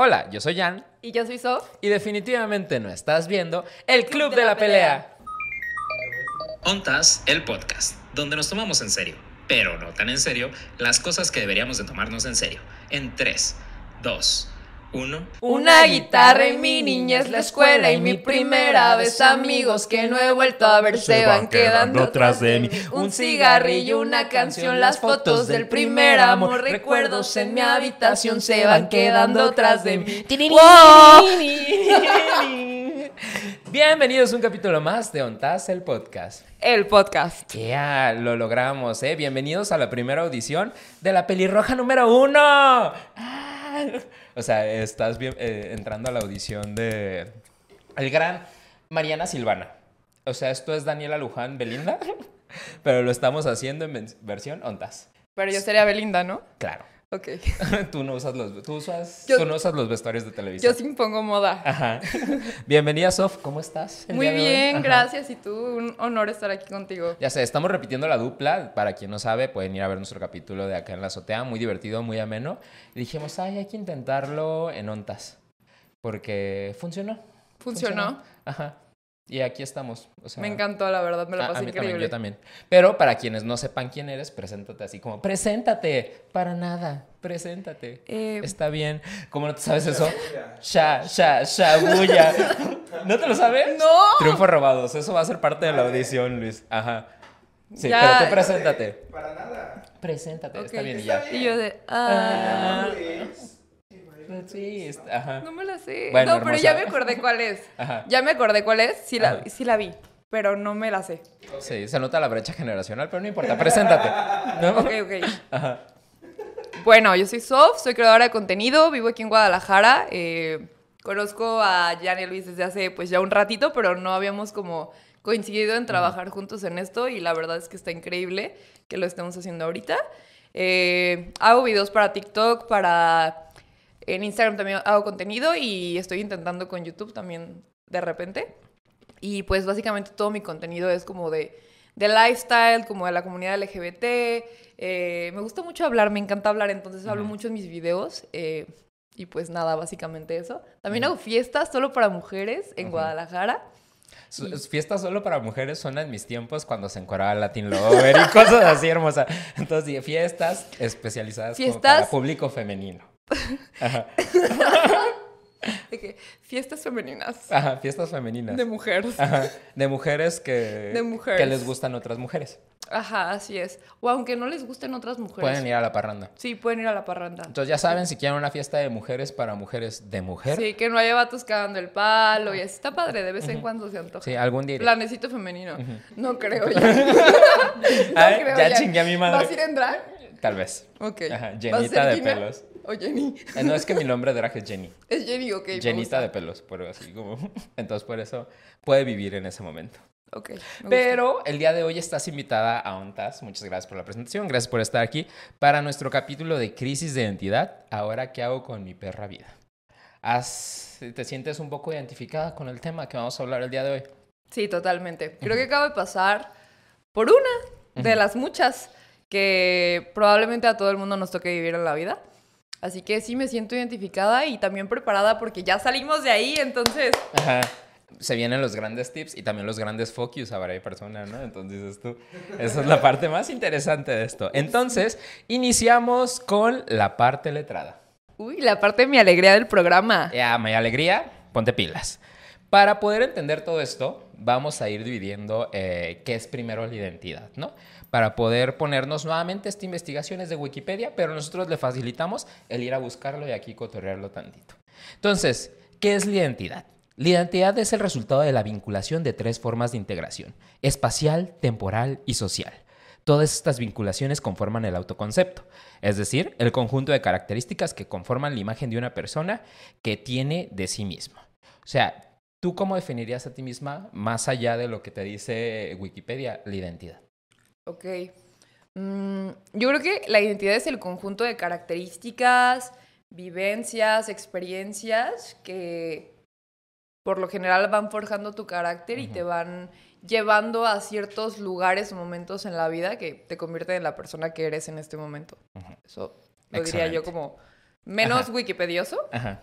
Hola, yo soy Jan Y yo soy Sof. y definitivamente no estás viendo el Club de la Pelea. Ontas, el podcast, donde nos tomamos en serio, pero no tan en serio, las cosas que deberíamos de tomarnos en serio. En 3, 2, 1. Una guitarra en mi niñez, la escuela y mi primera vez amigos que no he vuelto a ver se van quedando tras de mí. Un cigarrillo, una canción, las fotos del primer amor, recuerdos en mi habitación se van quedando tras de mí. Bienvenidos a un capítulo más de Ontas, el podcast. El podcast. Ya, lo logramos, ¿eh? Bienvenidos a la primera audición de la pelirroja número uno. O sea, estás bien- eh, entrando a la audición de el gran Mariana Silvana. O sea, esto es Daniela Luján Belinda, pero lo estamos haciendo en versión Ontas. Pero yo sería Belinda, ¿no? Claro. Ok. tú no usas los, tú usas, Yo- tú no usas los vestuarios de televisión. Yo sí impongo moda. Ajá. Bienvenida, Sof. ¿Cómo estás? Muy bien, gracias. Y tú, un honor estar aquí contigo. Ya sé, estamos repitiendo la dupla. Para quien no sabe, pueden ir a ver nuestro capítulo de acá en la azotea. Muy divertido, muy ameno. Y dijimos, ay, hay que intentarlo en ontas. Porque funcionó. Funcionó. Ajá. Y aquí estamos. O sea, Me encantó, la verdad, me a- la a pasé mí también, increíble. yo también. Pero para quienes no sepan quién eres, preséntate así como, preséntate. Para nada. Preséntate. Eh, Está bien. ¿Cómo no te sabes eso? Sha, sha, shabuya. ¿No te lo sabes? ¡No! Triunfos robados. Eso va a ser parte de la audición, Luis. Ajá. Sí, Ya. pero tú preséntate. Para nada. Preséntate, está bien y ya. Y yo de. Ah, Ah, Luis. Sí, está- ajá. no me la sé. Bueno, no, pero ya me acordé cuál es. Ajá. Ya me acordé cuál es. Sí la, Ajá. sí la vi, pero no me la sé. Sí, se nota la brecha generacional, pero no importa. Preséntate. ¿No? Ok, ok. Bueno, yo soy Sof, soy creadora de contenido, vivo aquí en Guadalajara. eh, conozco a Jan y Luis desde hace pues ya un ratito, pero no habíamos como coincidido en trabajar juntos en esto y la verdad es que está increíble que lo estemos haciendo ahorita. Eh, hago videos para TikTok, para... En Instagram también hago contenido y estoy intentando con YouTube también de repente. Y pues básicamente todo mi contenido es como de, de lifestyle, como de la comunidad LGBT. eh, me gusta mucho hablar, me encanta hablar, entonces hablo mucho en mis videos. eh, y pues nada, básicamente eso. También hago fiestas solo para mujeres en. Guadalajara. Fiestas solo para mujeres son en mis tiempos cuando se encuadraba Latin Lover y cosas así hermosas. Entonces, fiestas especializadas como para público femenino. Ajá. De que, fiestas femeninas Ajá, fiestas femeninas. de mujeres. Ajá, de mujeres que, De mujeres. que les gustan otras mujeres. Ajá, así es. O aunque no les gusten otras mujeres. Pueden ir a la parranda. Sí, pueden ir a la parranda. Entonces ya saben, si quieren una fiesta de mujeres para mujeres de mujer, sí, Sí, que no haya vatos cagando el palo y así está padre, de vez en cuando se antoja. algún día iré. Planecito femenino. No creo ya. Ay, creo ya ya. chingué a mi madre. ¿Vas a ir en drag? Tal vez. Ok. Ajá, ¿Vas a llenita de pelos. O Jenny. Eh, No es que mi nombre de drag es Jenny. Es Jenny, ok. gusta. de pelos, pero así como. Entonces por eso puede vivir en ese momento. Ok. me gusta. Pero el día de hoy estás invitada a ONTAS. Muchas gracias por la presentación, gracias por estar aquí para nuestro capítulo de crisis de identidad. Ahora, ¿qué hago con mi perra vida? ¿Has- ¿Te sientes un poco identificada con el tema que vamos a hablar el día de hoy? Sí, totalmente. Creo que acabo de pasar por una de las muchas que probablemente a todo el mundo nos toque vivir en la vida. Así que sí me siento identificada y también preparada porque ya salimos de ahí, entonces... Ajá. Se vienen los grandes tips y también los grandes focus a varias personas, ¿no? Entonces, tú, esa es la parte más interesante de esto. Entonces, iniciamos con la parte letrada. Uy, la parte de mi alegría del programa. Ya, mi alegría, ponte pilas. Para poder entender todo esto, vamos a ir dividiendo eh, qué es primero la identidad, ¿no? Para poder ponernos nuevamente esta investigación es de Wikipedia, pero nosotros le facilitamos el ir a buscarlo y aquí cotorrearlo tantito. Entonces, ¿qué es la identidad? La identidad es el resultado de la vinculación de tres formas de integración, espacial, temporal y social. Todas estas vinculaciones conforman el autoconcepto, es decir, el conjunto de características que conforman la imagen de una persona que tiene de sí misma. O sea, ¿tú cómo definirías a ti misma, más allá de lo que te dice Wikipedia, la identidad? Ok. Mm, yo creo que la identidad es el conjunto de características, vivencias, experiencias que por lo general van forjando tu carácter y te van llevando a ciertos lugares o momentos en la vida que te convierten en la persona que eres en este momento. Eso lo diría yo como menos Ajá. wikipedioso, Ajá.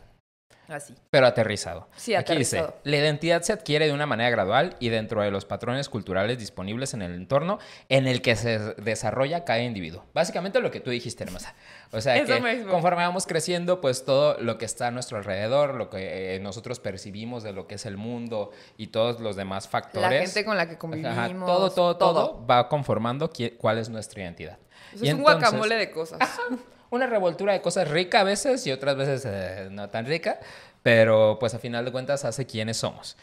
Así. pero aterrizado. Sí, Aquí dice, la identidad se adquiere de una manera gradual y dentro de los patrones culturales disponibles en el entorno en el que se desarrolla cada individuo. Básicamente lo que tú dijiste, hermosa. O sea, Eso que mismo. conforme vamos creciendo, pues todo lo que está a nuestro alrededor, lo que eh, nosotros percibimos de lo que es el mundo y todos los demás factores. La gente con la que Ajá, convivimos. todo, todo, todo, va conformando cuál es nuestra identidad. Pues Y es un entonces- guacamole de cosas. una revoltura de cosas rica a veces y otras veces eh, no tan rica, pero pues a final de cuentas hace quiénes somos.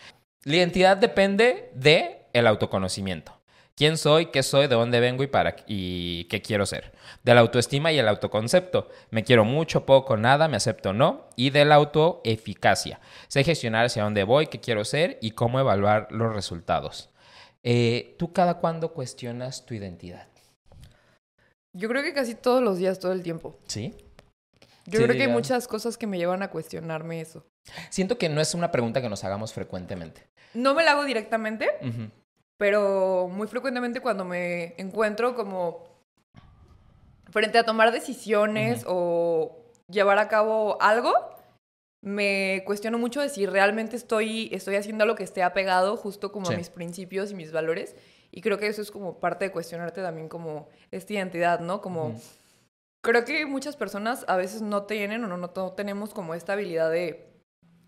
La identidad depende de el autoconocimiento. ¿Quién soy? ¿Qué soy? ¿De dónde vengo? ¿Y para y qué quiero ser? De la autoestima y el autoconcepto. Me quiero mucho, poco, nada, me acepto, no. Y de la autoeficacia. Sé gestionar hacia dónde voy, qué quiero ser y cómo evaluar los resultados. Eh, ¿Tú cada cuándo cuestionas tu identidad? Yo creo que casi todos los días, todo el tiempo. ¿Sí? Yo Sí, creo que hay muchas cosas que me llevan a cuestionarme eso. Siento que no es una pregunta que nos hagamos frecuentemente. No me la hago directamente, Ujú. pero muy frecuentemente cuando me encuentro como frente a tomar decisiones o llevar a cabo algo, me cuestiono mucho de si realmente estoy, estoy haciendo lo que esté apegado justo como Sí. a mis principios y mis valores. Y creo que eso es como parte de cuestionarte también como esta identidad, ¿no? Como creo que muchas personas a veces no tienen o no, no, no tenemos como esta habilidad de,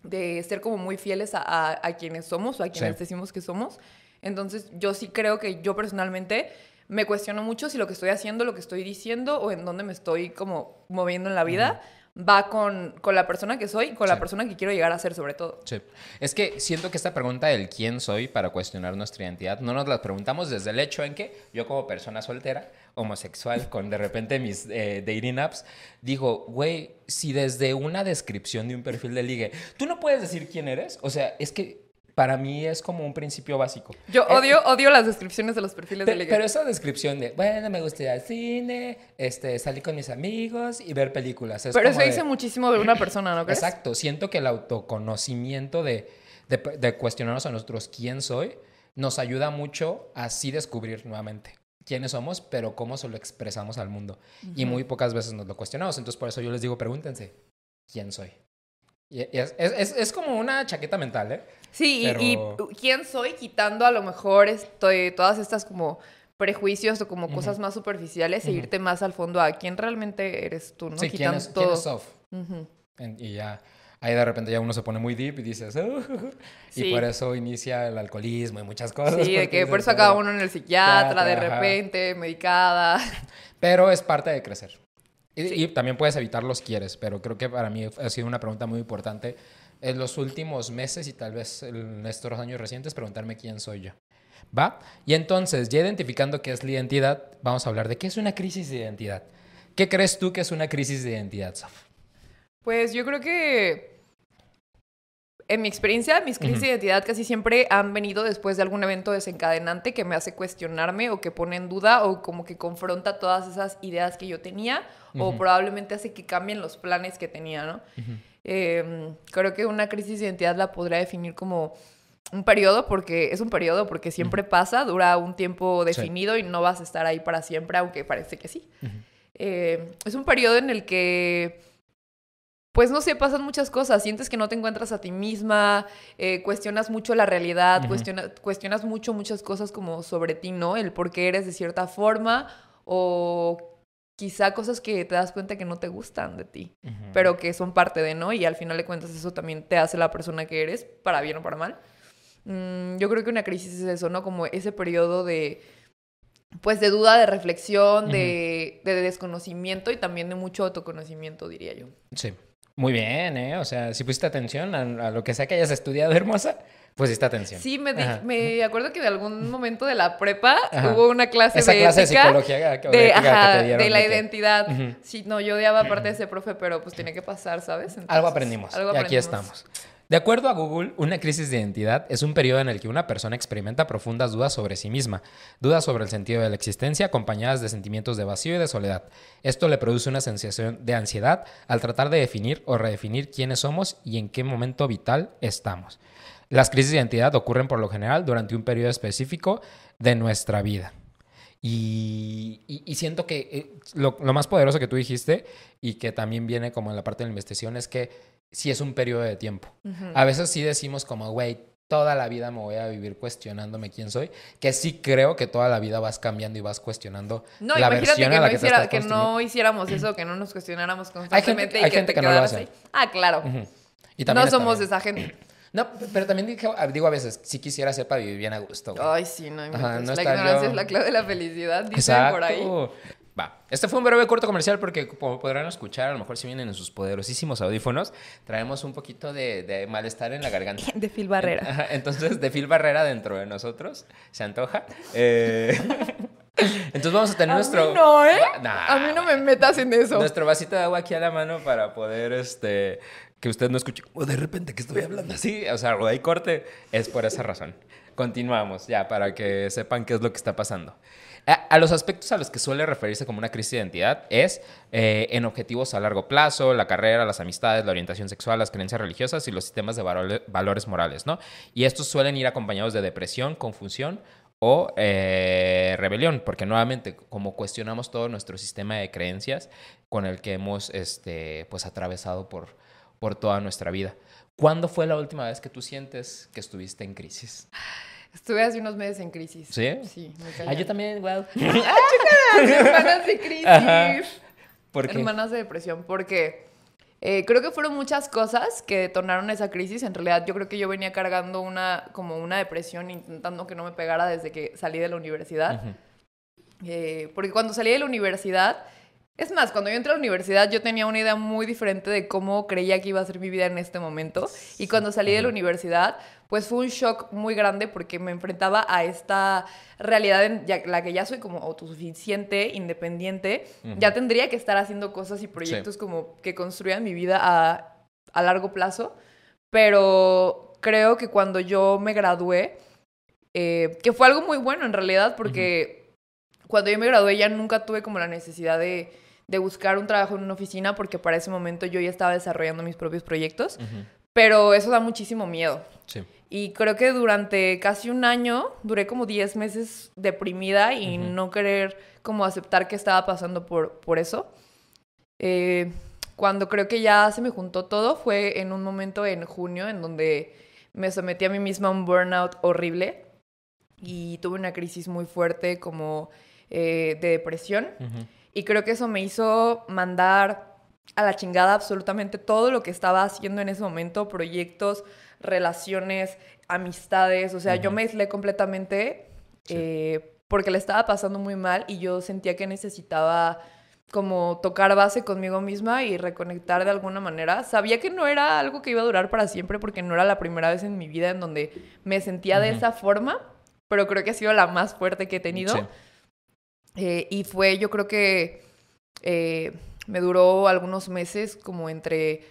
de ser como muy fieles a, a- a quienes somos o a quienes Sí. decimos que somos. Entonces yo sí creo que yo personalmente me cuestiono mucho si lo que estoy haciendo, lo que estoy diciendo o en dónde me estoy como moviendo en la vida va con, con la persona que soy, con Sí. la persona que quiero llegar a ser sobre todo. Sí. Es que siento que esta pregunta del quién soy para cuestionar nuestra identidad no nos la preguntamos desde el hecho en que yo como persona soltera, homosexual, con de repente mis eh, dating apps, digo, güey, si desde una descripción de un perfil de ligue, tú no puedes decir quién eres, o sea, es que para mí es como un principio básico. Yo Eh, odio, odio las descripciones de los perfiles Pe- de ligue. Pero esa descripción de, bueno, me gusta ir al cine, este, salir con mis amigos y ver películas. Es Pero eso de- dice muchísimo de una persona, ¿no crees? Exacto, siento que el autoconocimiento de, de, de cuestionarnos a nosotros quién soy nos ayuda mucho a así descubrir nuevamente quiénes somos, pero cómo se lo expresamos al mundo. Y muy pocas veces nos lo cuestionamos. Entonces, por eso yo les digo, pregúntense, ¿quién soy? Y es, es, es, es como una chaqueta mental, ¿eh? Sí, y- Pero- y, quién soy quitando a lo mejor estoy, todas estas como prejuicios o como cosas más superficiales e Ujú. irte más al fondo a quién realmente eres tú, ¿no? sí, ¿quién Quitando es, todo. quién? Ujú. En- Y ya, ahí de repente ya uno se pone muy deep y dices, "Uh", y Sí. por eso inicia el alcoholismo y muchas cosas. Sí, de que por eso acaba "Oh". uno en el psiquiatra, de repente, medicada. Pero es parte de crecer. Y, y también puedes evitar los quieres, pero creo que para mí ha sido una pregunta muy importante en los últimos meses y tal vez en estos años recientes preguntarme quién soy yo. ¿Va? Y entonces, ya identificando qué es la identidad, vamos a hablar de qué es una crisis de identidad. ¿Qué crees tú que es una crisis de identidad, Sof? Pues yo creo que en mi experiencia, mis crisis Ujú. de identidad casi siempre han venido después de algún evento desencadenante que me hace cuestionarme o que pone en duda o como que confronta todas esas ideas que yo tenía o Ujú. probablemente hace que cambien los planes que tenía, ¿no? Eh, creo que una crisis de identidad la podría definir como un periodo, porque es un periodo, porque siempre pasa, dura un tiempo definido y no vas a estar ahí para siempre, aunque parece que sí. Eh, es un periodo en el que, pues no sé, pasan muchas cosas. Sientes que no te encuentras a ti misma, eh, cuestionas mucho la realidad, cuestiona- cuestionas mucho muchas cosas como sobre ti, ¿no? El por qué eres de cierta forma o quizá cosas que te das cuenta que no te gustan de ti, pero que son parte de, ¿no? Y al final de cuentas eso también te hace la persona que eres, para bien o para mal. Mm, yo creo que una crisis es eso, ¿no? Como ese periodo de, pues, de duda, de reflexión, de, de desconocimiento y también de mucho autoconocimiento, diría yo. Sí. Muy bien, ¿eh? O sea, si pusiste atención a, a lo que sea que hayas estudiado, hermosa, pusiste atención. Sí, me, di- me acuerdo que de algún momento de la prepa Ajá. hubo una clase Esa de clase de ética, psicología que, de, que ajá, te dieron. de la identidad. Sí, no, yo odiaba aparte de ese profe, pero pues tenía que pasar, ¿sabes? Algo aprendimos. algo y aquí aprendimos. estamos. De acuerdo a Google, una crisis de identidad es un periodo en el que una persona experimenta profundas dudas sobre sí misma, dudas sobre el sentido de la existencia acompañadas de sentimientos de vacío y de soledad. Esto le produce una sensación de ansiedad al tratar de definir o redefinir quiénes somos y en qué momento vital estamos. Las crisis de identidad ocurren por lo general durante un periodo específico de nuestra vida. Y, siento que eh, lo, lo más poderoso que tú dijiste y que también viene como en la parte de la investigación es que sí es un periodo de tiempo. A veces sí decimos como, güey, toda la vida me voy a vivir cuestionándome quién soy, que sí creo que toda la vida vas cambiando y vas cuestionando No, la imagínate versión que, a la no, que, te hiciera- estás que no hiciéramos eso, que no nos cuestionáramos gente- constantemente hay y que gente te que quedaras ahí. Ah, claro. Y No también somos bien. esa gente. No, pero también dije- digo a veces, sí quisiera ser para vivir bien a gusto. güey. Ay, sí, no. Ajá, no La ignorancia yo- es la clave de la felicidad, dicen por ahí. Va. Este fue un breve corto comercial porque como podrán escuchar, a lo mejor si vienen en sus poderosísimos audífonos, traemos un poquito de, de malestar en la garganta. De Phil Barrera. Entonces, de Phil Barrera dentro de nosotros, se antoja. Eh, Entonces vamos a tener A nuestro... mí no, ¿eh? Nah, a mí no me metas en eso. Nuestro vasito de agua aquí a la mano para poder, este, que usted no escuche, o de repente que estoy hablando así, o sea, o hay corte, es por esa razón. Continuamos ya, para que sepan qué es lo que está pasando. A, los aspectos a los que suele referirse como una crisis de identidad es eh, en objetivos a largo plazo, la carrera, las amistades, la orientación sexual, las creencias religiosas y los sistemas de valore- valores morales, ¿no? Y estos suelen ir acompañados de depresión, confusión o eh, rebelión, porque nuevamente, como cuestionamos todo nuestro sistema de creencias con el que hemos este, pues, atravesado por, por toda nuestra vida. ¿Cuándo fue la última vez que tú sientes que estuviste en crisis? Estuve hace unos meses en crisis. ¿Sí? Sí, muy Ah, yo también, igual. Hermanas de crisis. Ajá. ¿Por qué? Hermanas de depresión, porque eh, creo que fueron muchas cosas que detonaron esa crisis. En realidad, yo creo que yo venía cargando una, como una depresión, intentando que no me pegara desde que salí de la universidad. Eh, porque cuando salí de la universidad, es más, cuando yo entré a la universidad yo tenía una idea muy diferente de cómo creía que iba a ser mi vida en este momento. Y cuando salí de la universidad, pues fue un shock muy grande porque me enfrentaba a esta realidad en la que ya soy como autosuficiente, independiente. Ya tendría que estar haciendo cosas y proyectos como que construyan mi vida a, a largo plazo. Pero creo que cuando yo me gradué, eh, que fue algo muy bueno en realidad, porque cuando yo me gradué ya nunca tuve como la necesidad de, de buscar un trabajo en una oficina, porque para ese momento yo ya estaba desarrollando mis propios proyectos, pero eso da muchísimo miedo. Sí. Y creo que durante casi un año duré como 10 meses deprimida y no querer como aceptar que estaba pasando por, por eso. Eh, cuando creo que ya se me juntó todo fue en un momento en junio en donde me sometí a mí misma a un burnout horrible y tuve una crisis muy fuerte como eh, de depresión. Y creo que eso me hizo mandar a la chingada absolutamente todo lo que estaba haciendo en ese momento, proyectos, relaciones, amistades, o sea, yo me aislé completamente Sí. eh, porque le estaba pasando muy mal y yo sentía que necesitaba como tocar base conmigo misma y reconectar de alguna manera. Sabía que no era algo que iba a durar para siempre porque no era la primera vez en mi vida en donde me sentía de esa forma, pero creo que ha sido la más fuerte que he tenido. Sí. Eh, y fue, yo creo que eh, me duró algunos meses, como entre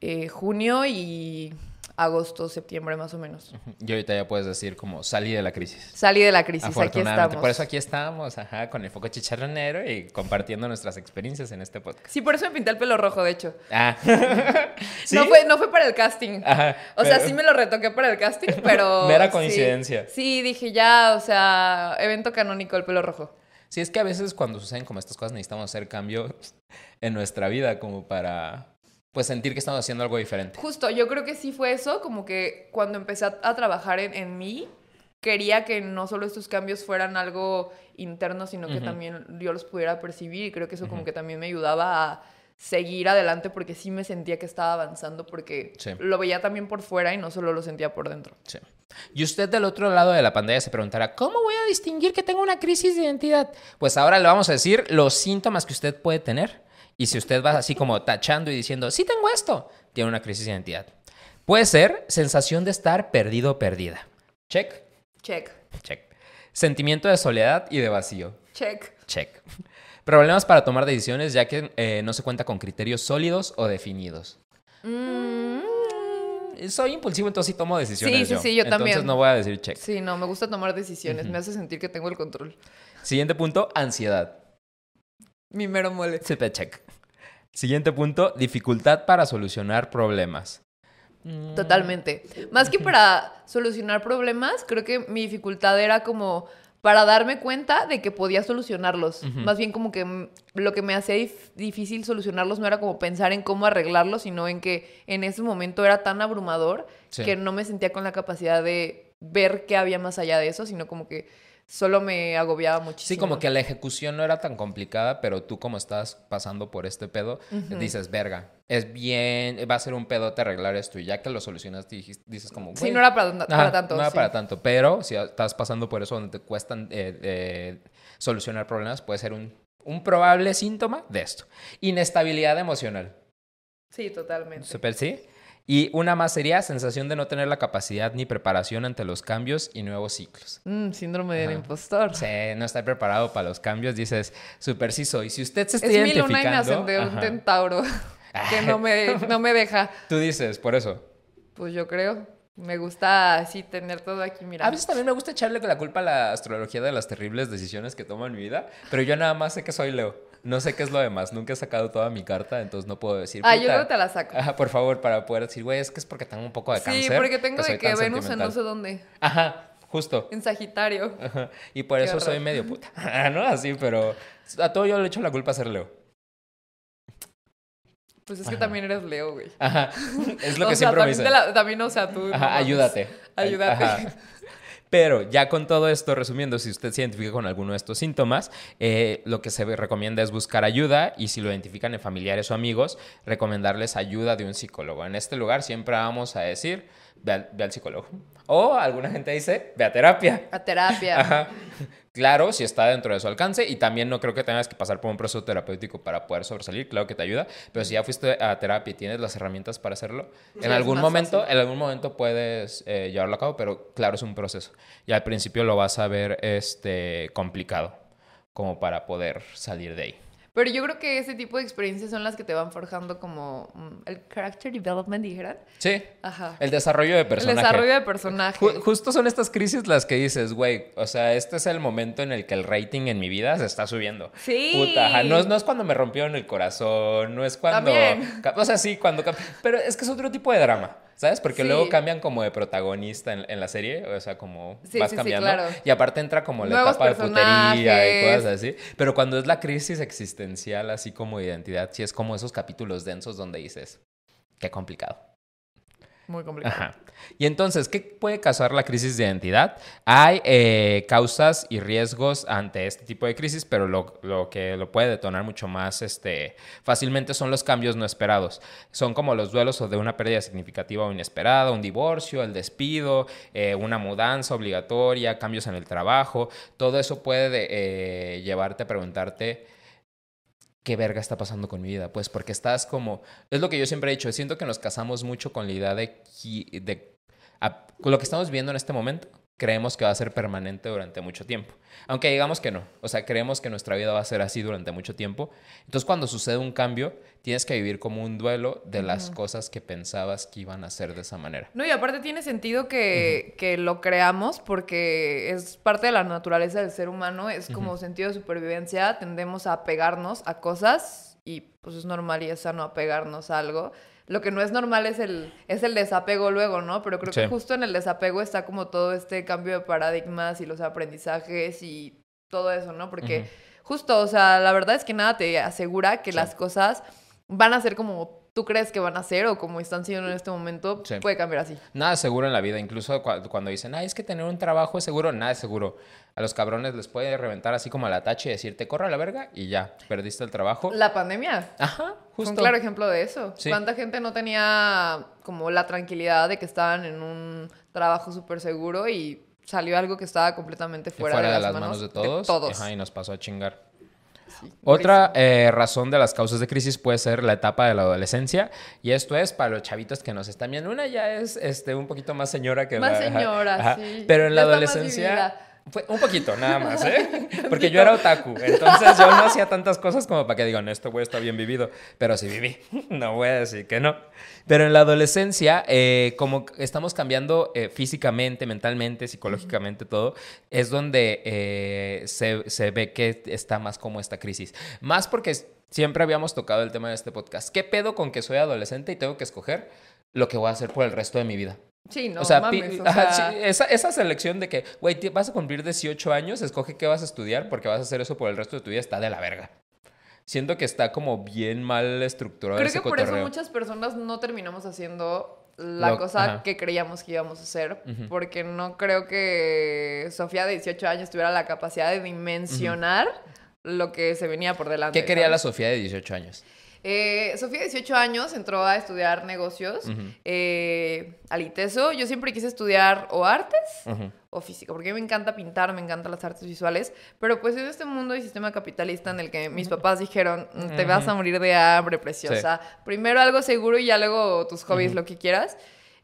eh, junio y agosto, septiembre más o menos. Y ahorita ya puedes decir como salí de la crisis. Salí de la crisis, aquí estamos. Por eso aquí estamos, ajá, con el foco chicharronero y compartiendo nuestras experiencias en este podcast. Sí, por eso me pinté el pelo rojo, de hecho. Ah. ¿Sí? No, fue, no fue para el casting. Ajá, O sea, sí me lo retoqué para el casting, pero... Mera sí. coincidencia. Sí, dije ya, o sea, evento canónico el pelo rojo. Sí, es que a veces cuando suceden como estas cosas necesitamos hacer cambios en nuestra vida como para pues sentir que estamos haciendo algo diferente. Justo, yo creo que sí fue eso, como que cuando empecé a, a trabajar en, en mí, quería que no solo estos cambios fueran algo interno, sino que también yo los pudiera percibir y creo que eso como que también me ayudaba a seguir adelante porque sí me sentía que estaba avanzando porque Sí. lo veía también por fuera y no solo lo sentía por dentro. Sí. Y usted del otro lado de la pantalla se preguntará, ¿cómo voy a distinguir que tengo una crisis de identidad? Pues ahora le vamos a decir los síntomas que usted puede tener. Y si usted va así como tachando y diciendo, sí tengo esto, tiene una crisis de identidad. Puede ser sensación de estar perdido o perdida. Check, Check, check. Sentimiento de soledad y de vacío. check. Check. Problemas para tomar decisiones ya que eh, no se cuenta con criterios sólidos o definidos. Mm, Soy impulsivo, entonces sí tomo decisiones. Sí, sí, sí, yo Entonces también. no voy a decir check. sí, no, me gusta tomar decisiones, me hace sentir que tengo el control. Siguiente punto, ansiedad. Mi mero mole. Super check. Siguiente punto, dificultad para solucionar problemas. Mm, Totalmente. Más que para solucionar problemas, creo que mi dificultad era como para darme cuenta de que podía solucionarlos. Más bien como que mm, lo que me hacía dif- difícil solucionarlos no era como pensar en cómo arreglarlos, sino en que en ese momento era tan abrumador Sí. que no me sentía con la capacidad de ver qué había más allá de eso, sino como que solo me agobiaba muchísimo. Sí, como que la ejecución no era tan complicada, pero tú como estás pasando por este pedo, dices, verga, es bien, va a ser un pedote arreglar esto. Y ya que lo solucionaste, dijis- dices como, Sí, "Güey, no era para, para Ajá, tanto. No era sí. para tanto, pero si estás pasando por eso donde te cuestan eh, eh, solucionar problemas, puede ser un, un probable síntoma de esto. Inestabilidad emocional. Sí, totalmente. Super, sí. Y una más sería sensación de no tener la capacidad ni preparación ante los cambios y nuevos ciclos. Mm, síndrome del Ajá. impostor. Sí, no estar preparado para los cambios, dices, super sí soy. Si usted se está Es mi luna y me identificando... ascendió un ajá, tentauro que no me, no me deja. Tú dices, por eso. Pues yo creo. Me gusta así tener todo aquí A mirando. veces también me gusta echarle la culpa a la astrología de las terribles decisiones que tomo en mi vida, pero yo nada más sé que soy Leo. No sé qué es lo demás. Nunca he sacado toda mi carta, entonces no puedo decir. Ah, yo "Puta". luego te la saco. Ajá, por favor, para poder decir, güey, es que es porque tengo un poco de Sí, cáncer. porque tengo soy de que Venus en no sentimental". sé dónde. Ajá, justo. En Sagitario. Ajá, Y por Qué eso soy medio puta. Ah, ¿No? Así, pero a todo yo le echo la culpa a ser Leo. Pues es que Ajá. también eres Leo, güey. Ajá. Es lo O que sea, siempre me también, dicen. la- también, o sea, tú. Ajá, ayúdate. Ayúdate. Ajá. Pero ya con todo esto, resumiendo, si usted se identifica con alguno de estos síntomas, eh, lo que se recomienda es buscar ayuda y si lo identifican en familiares o amigos, recomendarles ayuda de un psicólogo. En este lugar siempre vamos a decir, ve al, ve al psicólogo. O alguna gente dice, ve a terapia. A terapia. Ajá. Claro, si está dentro de su alcance y también no creo que tengas que pasar por un proceso terapéutico para poder sobresalir, claro que te ayuda, pero si ya fuiste a terapia y tienes las herramientas para hacerlo, Sí, en algún momento, fácil. en algún momento puedes eh, llevarlo a cabo, pero claro, es un proceso. Y al principio lo vas a ver este, complicado, como para poder salir de ahí. Pero yo creo que ese tipo de experiencias son las que te van forjando como mm, el character development, dijeran. Sí, Ajá. el desarrollo de El personaje. desarrollo de personaje. Ju- justo son estas crisis las que dices, güey, o sea, este es el momento en el que el rating en mi vida se está subiendo. Sí. Puta, ajá, no, es- no es cuando me rompieron el corazón, no es cuando... También. O sea, sí, cuando... Pero es que es otro tipo de drama, ¿sabes? Porque Sí. luego cambian como de protagonista en, en la serie, o sea, como Sí, vas sí, sí, cambiando. claro. Y aparte entra como la Nuevos etapa de putería y cosas así. Pero cuando es la crisis existencial, así como de identidad, sí es como esos capítulos densos donde dices, qué complicado. Muy complicado. Ajá. Y entonces, ¿qué puede causar la crisis de identidad? Hay eh, causas y riesgos ante este tipo de crisis, pero lo, lo que lo puede detonar mucho más este, fácilmente son los cambios no esperados. Son como los duelos de una pérdida significativa o inesperada, un divorcio, el despido, eh, una mudanza obligatoria, cambios en el trabajo. Todo eso puede eh, llevarte a preguntarte qué verga está pasando con mi vida. Pues porque estás como, es lo que yo siempre he dicho, siento que nos casamos mucho con la idea de, de con lo que estamos viendo en este momento. Creemos que va a ser permanente durante mucho tiempo. Aunque digamos que no. O sea, creemos que nuestra vida va a ser así durante mucho tiempo. Entonces, cuando sucede un cambio, tienes que vivir como un duelo de las cosas que pensabas que iban a ser de esa manera. No, y aparte tiene sentido que, que lo creamos porque es parte de la naturaleza del ser humano, es como sentido de supervivencia, tendemos a apegarnos a cosas y pues es normal y es sano apegarnos a algo. Lo que no es normal es el, es el desapego luego, ¿no? Pero creo Sí. que justo en el desapego está como todo este cambio de paradigmas y los aprendizajes y todo eso, ¿no? Porque justo, o sea, la verdad es que nada te asegura que Sí. las cosas van a ser como tú crees que van a ser o como están siendo en este momento, Sí. puede cambiar así. Nada es seguro en la vida. Incluso cua- cuando dicen, ay, es que tener un trabajo es seguro, nada es seguro. A los cabrones les puede reventar así como a la tacha y decirte, corre a la verga y ya, perdiste el trabajo. La pandemia Ajá, justo. un claro ejemplo de eso. Sí. ¿Cuánta gente no tenía como la tranquilidad de que estaban en un trabajo súper seguro y salió algo que estaba completamente Y fuera, de, las manos, de todos. todos. Ajá, y nos pasó a chingar. Sí, Otra eh, razón de las causas de crisis puede ser la etapa de la adolescencia. Y esto es para los chavitos que nos están viendo. Una ya es este, un poquito más señora que Más la- señora, ajá. sí. Pero en la Ya adolescencia. Fue un poquito, nada más, ¿eh? Porque yo era otaku. Entonces yo no hacía tantas cosas como para que digan, este güey está bien vivido. Pero sí viví. No voy a decir que no. Pero en la adolescencia, eh, como estamos cambiando eh, físicamente, mentalmente, psicológicamente, todo, es donde eh, se, se ve que está más como esta crisis. Más porque siempre habíamos tocado el tema de este podcast. ¿Qué pedo con que soy adolescente y tengo que escoger lo que voy a hacer por el resto de mi vida? Sí, no, o sea, mames, o ajá, sea- sí, esa, esa selección de que, güey, vas a cumplir 18 años, escoge qué vas a estudiar porque vas a hacer eso por el resto de tu vida, está de la verga. Siento que está como bien mal estructurado Creo ese que por eso muchas personas no terminamos haciendo la Lo- cosa ajá. que creíamos que íbamos a hacer, porque no creo que Sofía de 18 años tuviera la capacidad de dimensionar lo que se venía por delante. ¿Qué quería ¿sabes? la Sofía de 18 años? Eh, Sofía, 18 años, entró a estudiar negocios Ujú. eh, al ITESO. Yo siempre quise estudiar o artes Ujú. o física, porque me encanta pintar, me encantan las artes visuales, pero pues en este mundo y sistema capitalista en el que mis papás dijeron, "Mm, te vas a morir de hambre, preciosa, primero algo seguro y ya luego tus hobbies, lo que quieras.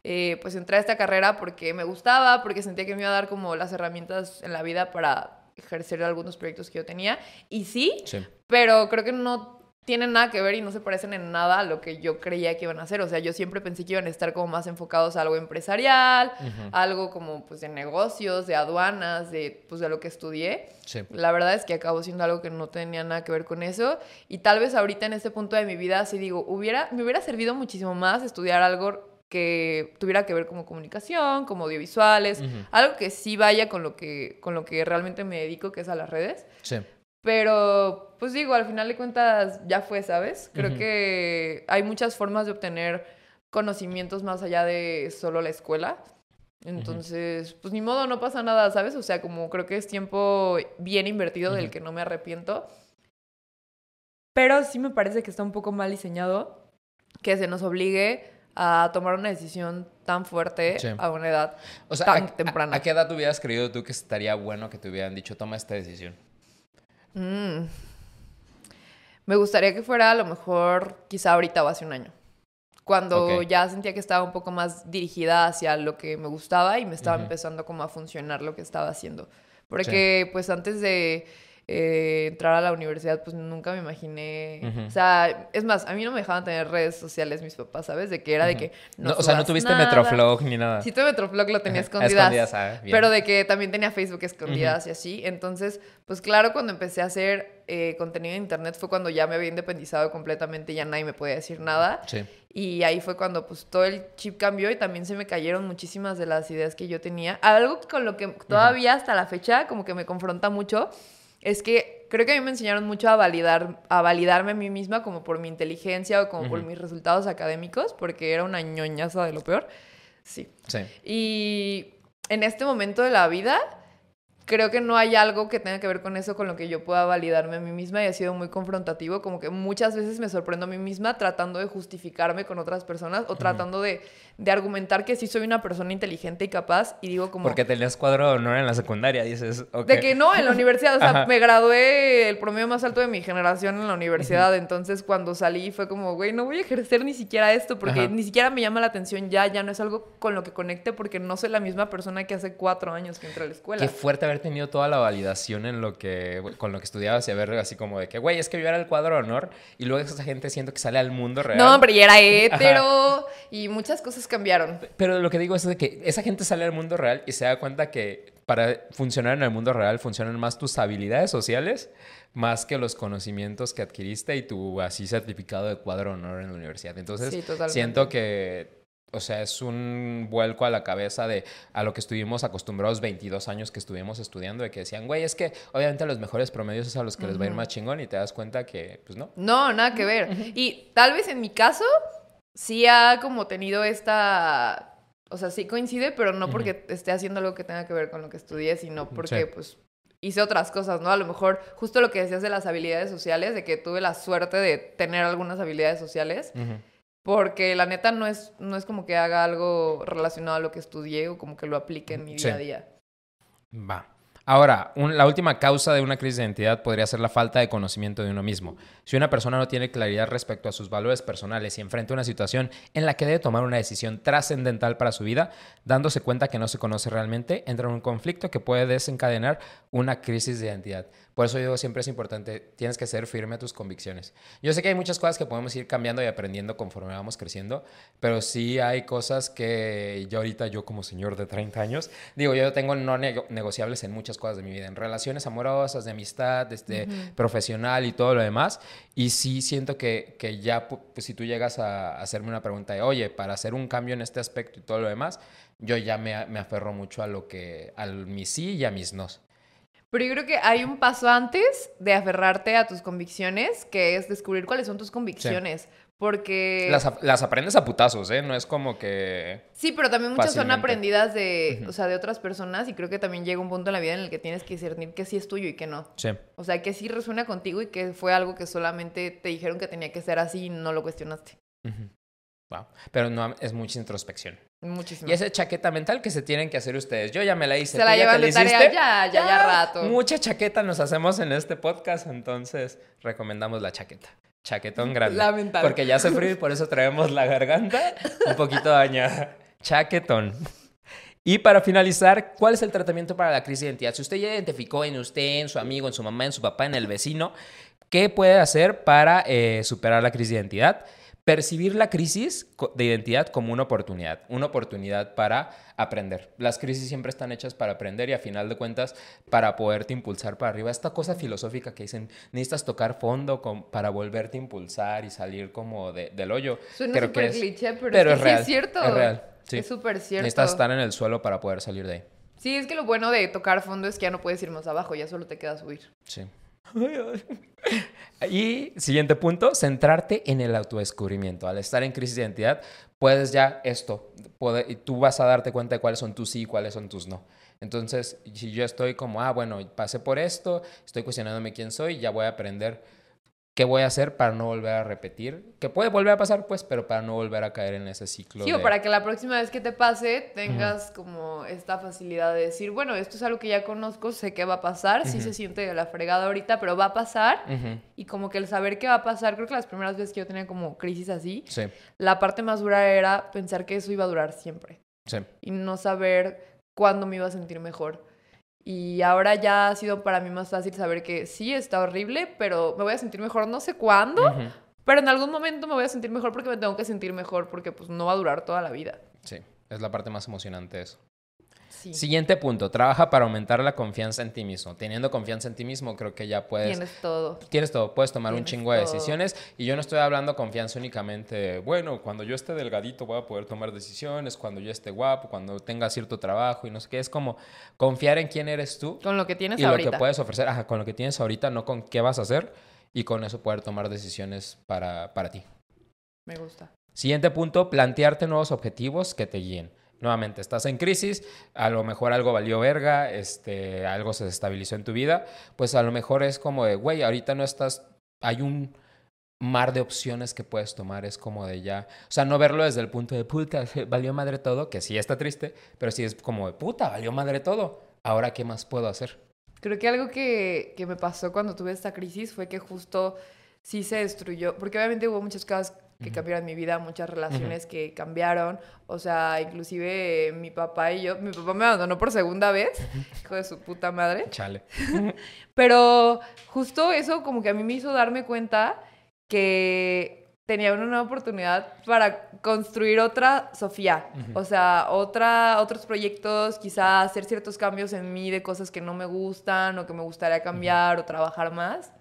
Eh, pues entré a esta carrera porque me gustaba, porque sentía que me iba a dar como las herramientas en la vida para ejercer algunos proyectos que yo tenía. Y sí, Sí. pero creo que no tienen nada que ver y no se parecen en nada a lo que yo creía que iban a hacer. O sea, yo siempre pensé que iban a estar como más enfocados a algo empresarial, algo como pues de negocios, de aduanas, de pues de lo que estudié. Sí. La verdad es que acabó siendo algo que no tenía nada que ver con eso. Y tal vez ahorita en este punto de mi vida, sí digo, hubiera, me hubiera servido muchísimo más estudiar algo que tuviera que ver como comunicación, como audiovisuales, Ujú. algo que sí vaya con lo que, con lo que realmente me dedico, que es a las redes. Sí. Pero, pues digo, al final de cuentas ya fue, ¿sabes? Creo que hay muchas formas de obtener conocimientos más allá de solo la escuela. Entonces, pues ni modo, no pasa nada, ¿sabes? O sea, como creo que es tiempo bien invertido del que no me arrepiento. Pero sí me parece que está un poco mal diseñado que se nos obligue a tomar una decisión tan fuerte Sí. a una edad O sea, tan ¿a, temprana. a- a qué edad hubieras creído tú que estaría bueno que te hubieran dicho, toma esta decisión? Mm. Me gustaría que fuera a lo mejor quizá ahorita o hace un año. Cuando ya sentía que estaba un poco más dirigida hacia lo que me gustaba y me estaba empezando como a funcionar lo que estaba haciendo. Porque pues antes de eh, entrar a la universidad pues nunca me imaginé... O sea, es más, a mí no me dejaban tener redes sociales mis papás, ¿sabes? De que era de que... No, o sea, no tuviste nada. Metroflog ni nada. Sí, tuve Metroflog, lo tenía escondidas. escondidas, ah, pero de que también tenía Facebook escondidas y así. Entonces, pues claro, cuando empecé a hacer eh, contenido en internet fue cuando ya me había independizado completamente, ya nadie me podía decir nada. Sí. Y ahí fue cuando pues todo el chip cambió y también se me cayeron muchísimas de las ideas que yo tenía. Algo con lo que todavía hasta la fecha como que me confronta mucho es que creo que a mí me enseñaron mucho a validar a validarme a mí misma como por mi inteligencia o como por mis resultados académicos porque era una ñoñaza de lo peor. Sí. Sí. Y en este momento de la vida, creo que no hay algo que tenga que ver con eso, con lo que yo pueda validarme a mí misma y ha sido muy confrontativo, como que muchas veces me sorprendo a mí misma tratando de justificarme con otras personas o tratando de, de argumentar que sí soy una persona inteligente y capaz y digo como... Porque tenías cuadro de honor en la secundaria, dices. De que no, en la universidad, o sea, Ajá. me gradué el promedio más alto de mi generación en la universidad, entonces cuando salí fue como, güey, no voy a ejercer ni siquiera esto porque Ajá. ni siquiera me llama la atención ya, ya no es algo con lo que conecte porque no soy la misma persona que hace cuatro años que entré a la escuela. Qué fuerte haber tenido toda la validación en lo que, con lo que estudiabas y haber así como de que, güey, es que yo era el cuadro de honor y luego esa gente siento que sale al mundo real. No, hombre, y era hetero y muchas cosas cambiaron. Pero lo que digo es de que esa gente sale al mundo real y se da cuenta que para funcionar en el mundo real funcionan más tus habilidades sociales más que los conocimientos que adquiriste y tu así certificado de cuadro de honor en la universidad. Entonces, Sí, siento que, o sea, es un vuelco a la cabeza de a lo que estuvimos acostumbrados 22 años que estuvimos estudiando, de que decían, güey, es que obviamente los mejores promedios es a los que les va a ir más chingón y te das cuenta que, pues no. No, nada que ver. Y tal vez en mi caso sí ha como tenido esta... O sea, sí coincide, pero no porque esté haciendo algo que tenga que ver con lo que estudié, sino porque Sí. pues hice otras cosas, ¿no? A lo mejor justo lo que decías de las habilidades sociales, de que tuve la suerte de tener algunas habilidades sociales, Ujú. Porque la neta no es, no es como que haga algo relacionado a lo que estudié o como que lo aplique en mi Sí. día a día. Va. Ahora, un- la última causa de una crisis de identidad podría ser la falta de conocimiento de uno mismo. Si una persona no tiene claridad respecto a sus valores personales y enfrenta una situación en la que debe tomar una decisión trascendental para su vida, dándose cuenta que no se conoce realmente, entra en un conflicto que puede desencadenar una crisis de identidad. Por eso yo digo, siempre es importante, tienes que ser firme a tus convicciones. Yo sé que hay muchas cosas que podemos ir cambiando y aprendiendo conforme vamos creciendo, pero sí hay cosas que yo ahorita, yo como señor de 30 años, digo, yo tengo no negociables en muchas cosas de mi vida, en relaciones amorosas, de amistad, este, profesional y todo lo demás. Y sí siento que, que ya, pues, si tú llegas a hacerme una pregunta de, oye, para hacer un cambio en este aspecto y todo lo demás, yo ya me, me aferro mucho a lo que, a mis sí y a mis no. Pero yo creo que hay un paso antes de aferrarte a tus convicciones, que es descubrir cuáles son tus convicciones. Porque... Las, aprendes a putazos, ¿eh? No es como que... Sí, pero también muchas son aprendidas de, o sea, de otras personas y creo que también llega un punto en la vida en el que tienes que discernir que sí es tuyo y que no. Sí. O sea, que sí resuena contigo y que fue algo que solamente te dijeron que tenía que ser así y no lo cuestionaste. Wow. Pero no, es mucha introspección. Muchísimo. Y esa chaqueta mental que se tienen que hacer ustedes. Yo ya me la hice. Se la llevan de tarea ya, ya, ya rato. Mucha chaqueta nos hacemos en este podcast, entonces recomendamos la chaqueta. Chaquetón grande. La Porque ya hace frío y por eso traemos la garganta un poquito dañada. Chaquetón. Y para finalizar, ¿cuál es el tratamiento para la crisis de identidad? Si usted ya identificó en usted, en su amigo, en su mamá, en su papá, en el vecino, ¿qué puede hacer para eh, superar la crisis de identidad? Percibir la crisis de identidad como una oportunidad, una oportunidad para aprender. Las crisis siempre están hechas para aprender y a final de cuentas para poderte impulsar para arriba. Esta cosa filosófica que dicen, necesitas tocar fondo para volverte a impulsar y salir como del hoyo. Suena súper cliché, pero, es, es, cierto. Es real. Es súper cierto. Necesitas estar en el suelo para poder salir de ahí. Sí, es que lo bueno de tocar fondo es que ya no puedes ir más abajo, ya solo te queda subir. Sí. Y siguiente punto, centrarte en el autodescubrimiento. Al estar en crisis de identidad, puedes ya esto, tú vas a darte cuenta de cuáles son tus sí y cuáles son tus no. Entonces, si yo estoy como, ah, bueno, pasé por esto, estoy cuestionándome quién soy, ya voy a aprender ¿Qué voy a hacer para no volver a repetir? Que puede volver a pasar, pues, pero para no volver a caer en ese ciclo. Sí, o para que la próxima vez que te pase tengas como esta facilidad de decir, bueno, esto es algo que ya conozco, sé qué va a pasar, sí se siente de la fregada ahorita, pero va a pasar. Y como que el saber qué va a pasar, creo que las primeras veces que yo tenía como crisis así, la parte más dura era pensar que eso iba a durar siempre. Sí. Y no saber cuándo me iba a sentir mejor. Y ahora ya ha sido para mí más fácil saber que sí, está horrible, pero me voy a sentir mejor no sé cuándo, pero en algún momento me voy a sentir mejor porque me tengo que sentir mejor porque pues no va a durar toda la vida. Sí, es la parte más emocionante eso. Siguiente punto, trabaja para aumentar la confianza en ti mismo. Teniendo confianza en ti mismo, creo que ya puedes... Tienes todo. Tienes todo, puedes tomar un chingo de decisiones. Y yo no estoy hablando confianza únicamente, bueno, cuando yo esté delgadito voy a poder tomar decisiones, cuando yo esté guapo, cuando tenga cierto trabajo y no sé qué. Es como confiar en quién eres tú. Con lo que tienes y ahorita. Lo que puedes ofrecer, ajá, con lo que tienes ahorita, no con qué vas a hacer. Y con eso poder tomar decisiones para, para ti. Me gusta. Siguiente punto, plantearte nuevos objetivos que te guíen nuevamente estás en crisis, a lo mejor algo valió verga, este, algo se estabilizó en tu vida, pues a lo mejor es como de, güey, ahorita no estás, hay un mar de opciones que puedes tomar, es como de ya, o sea, no verlo desde el punto de puta, valió madre todo, que sí está triste, pero sí es como de puta, valió madre todo, ahora qué más puedo hacer. Creo que algo que, que me pasó cuando tuve esta crisis fue que justo sí se destruyó, porque obviamente hubo muchas cosas que cambiaron mi vida, muchas relaciones que cambiaron, o sea, inclusive mi papá y yo, mi papá me abandonó por segunda vez, hijo de su puta madre. Chale. Pero justo eso como que a mí me hizo darme cuenta que tenía una nueva oportunidad para construir otra Sofía, o sea, otra, otros proyectos, quizá hacer ciertos cambios en mí de cosas que no me gustan o que me gustaría cambiar o trabajar más.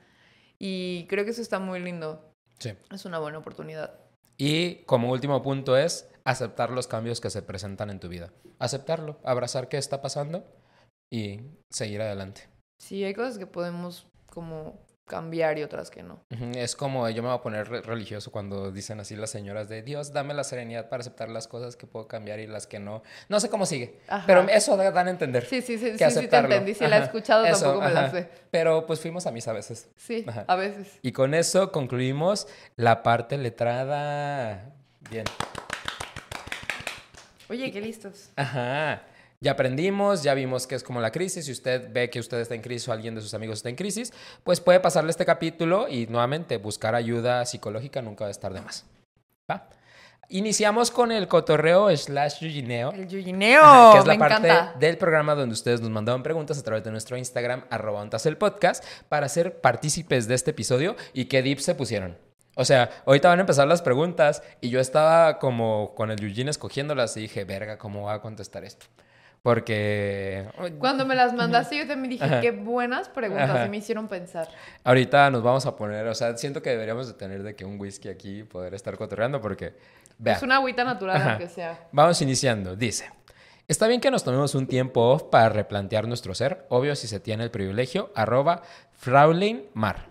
Y creo que eso está muy lindo. Sí. Es una buena oportunidad. Y como último punto es aceptar los cambios que se presentan en tu vida. Aceptarlo, abrazar qué está pasando y seguir adelante. Sí, hay cosas que podemos como cambiar y otras que no. Es como yo me voy a poner religioso cuando dicen así las señoras de Dios, dame la serenidad para aceptar las cosas que puedo cambiar y las que no. No sé cómo sigue, pero eso dan a entender. Sí, sí, sí, sí, sí, te entendí. Si la he escuchado tampoco me la sé. Pero pues fuimos a misa a veces. Sí, a veces. Y con eso concluimos la parte letrada. Bien. Oye, qué listos. Ajá. Ya aprendimos, ya vimos que es como la crisis. Si usted ve que usted está en crisis o alguien de sus amigos está en crisis, pues puede pasarle este capítulo y nuevamente buscar ayuda psicológica nunca va a estar de más. ¿Va? Iniciamos con el cotorreo slash yugineo. El yugineo. que es la me parte encanta. del programa donde ustedes nos mandaban preguntas a través de nuestro Instagram, arroba el podcast, para ser partícipes de este episodio y qué dips se pusieron. O sea, ahorita van a empezar las preguntas y yo estaba como con el Yujin escogiéndolas y dije, verga, ¿cómo va a contestar esto? Porque Cuando me las mandaste, yo también dije, Ajá. qué buenas preguntas. Ajá. Y me hicieron pensar. ahorita nos vamos a poner, o sea, siento que deberíamos de tener de que un whisky aquí poder estar cotorreando porque, vea, Es una agüita natural, Ajá. aunque sea. Vamos iniciando. Dice, está bien que nos tomemos un tiempo off para replantear nuestro ser, obvio si se tiene el privilegio, arroba Fraulein Mar.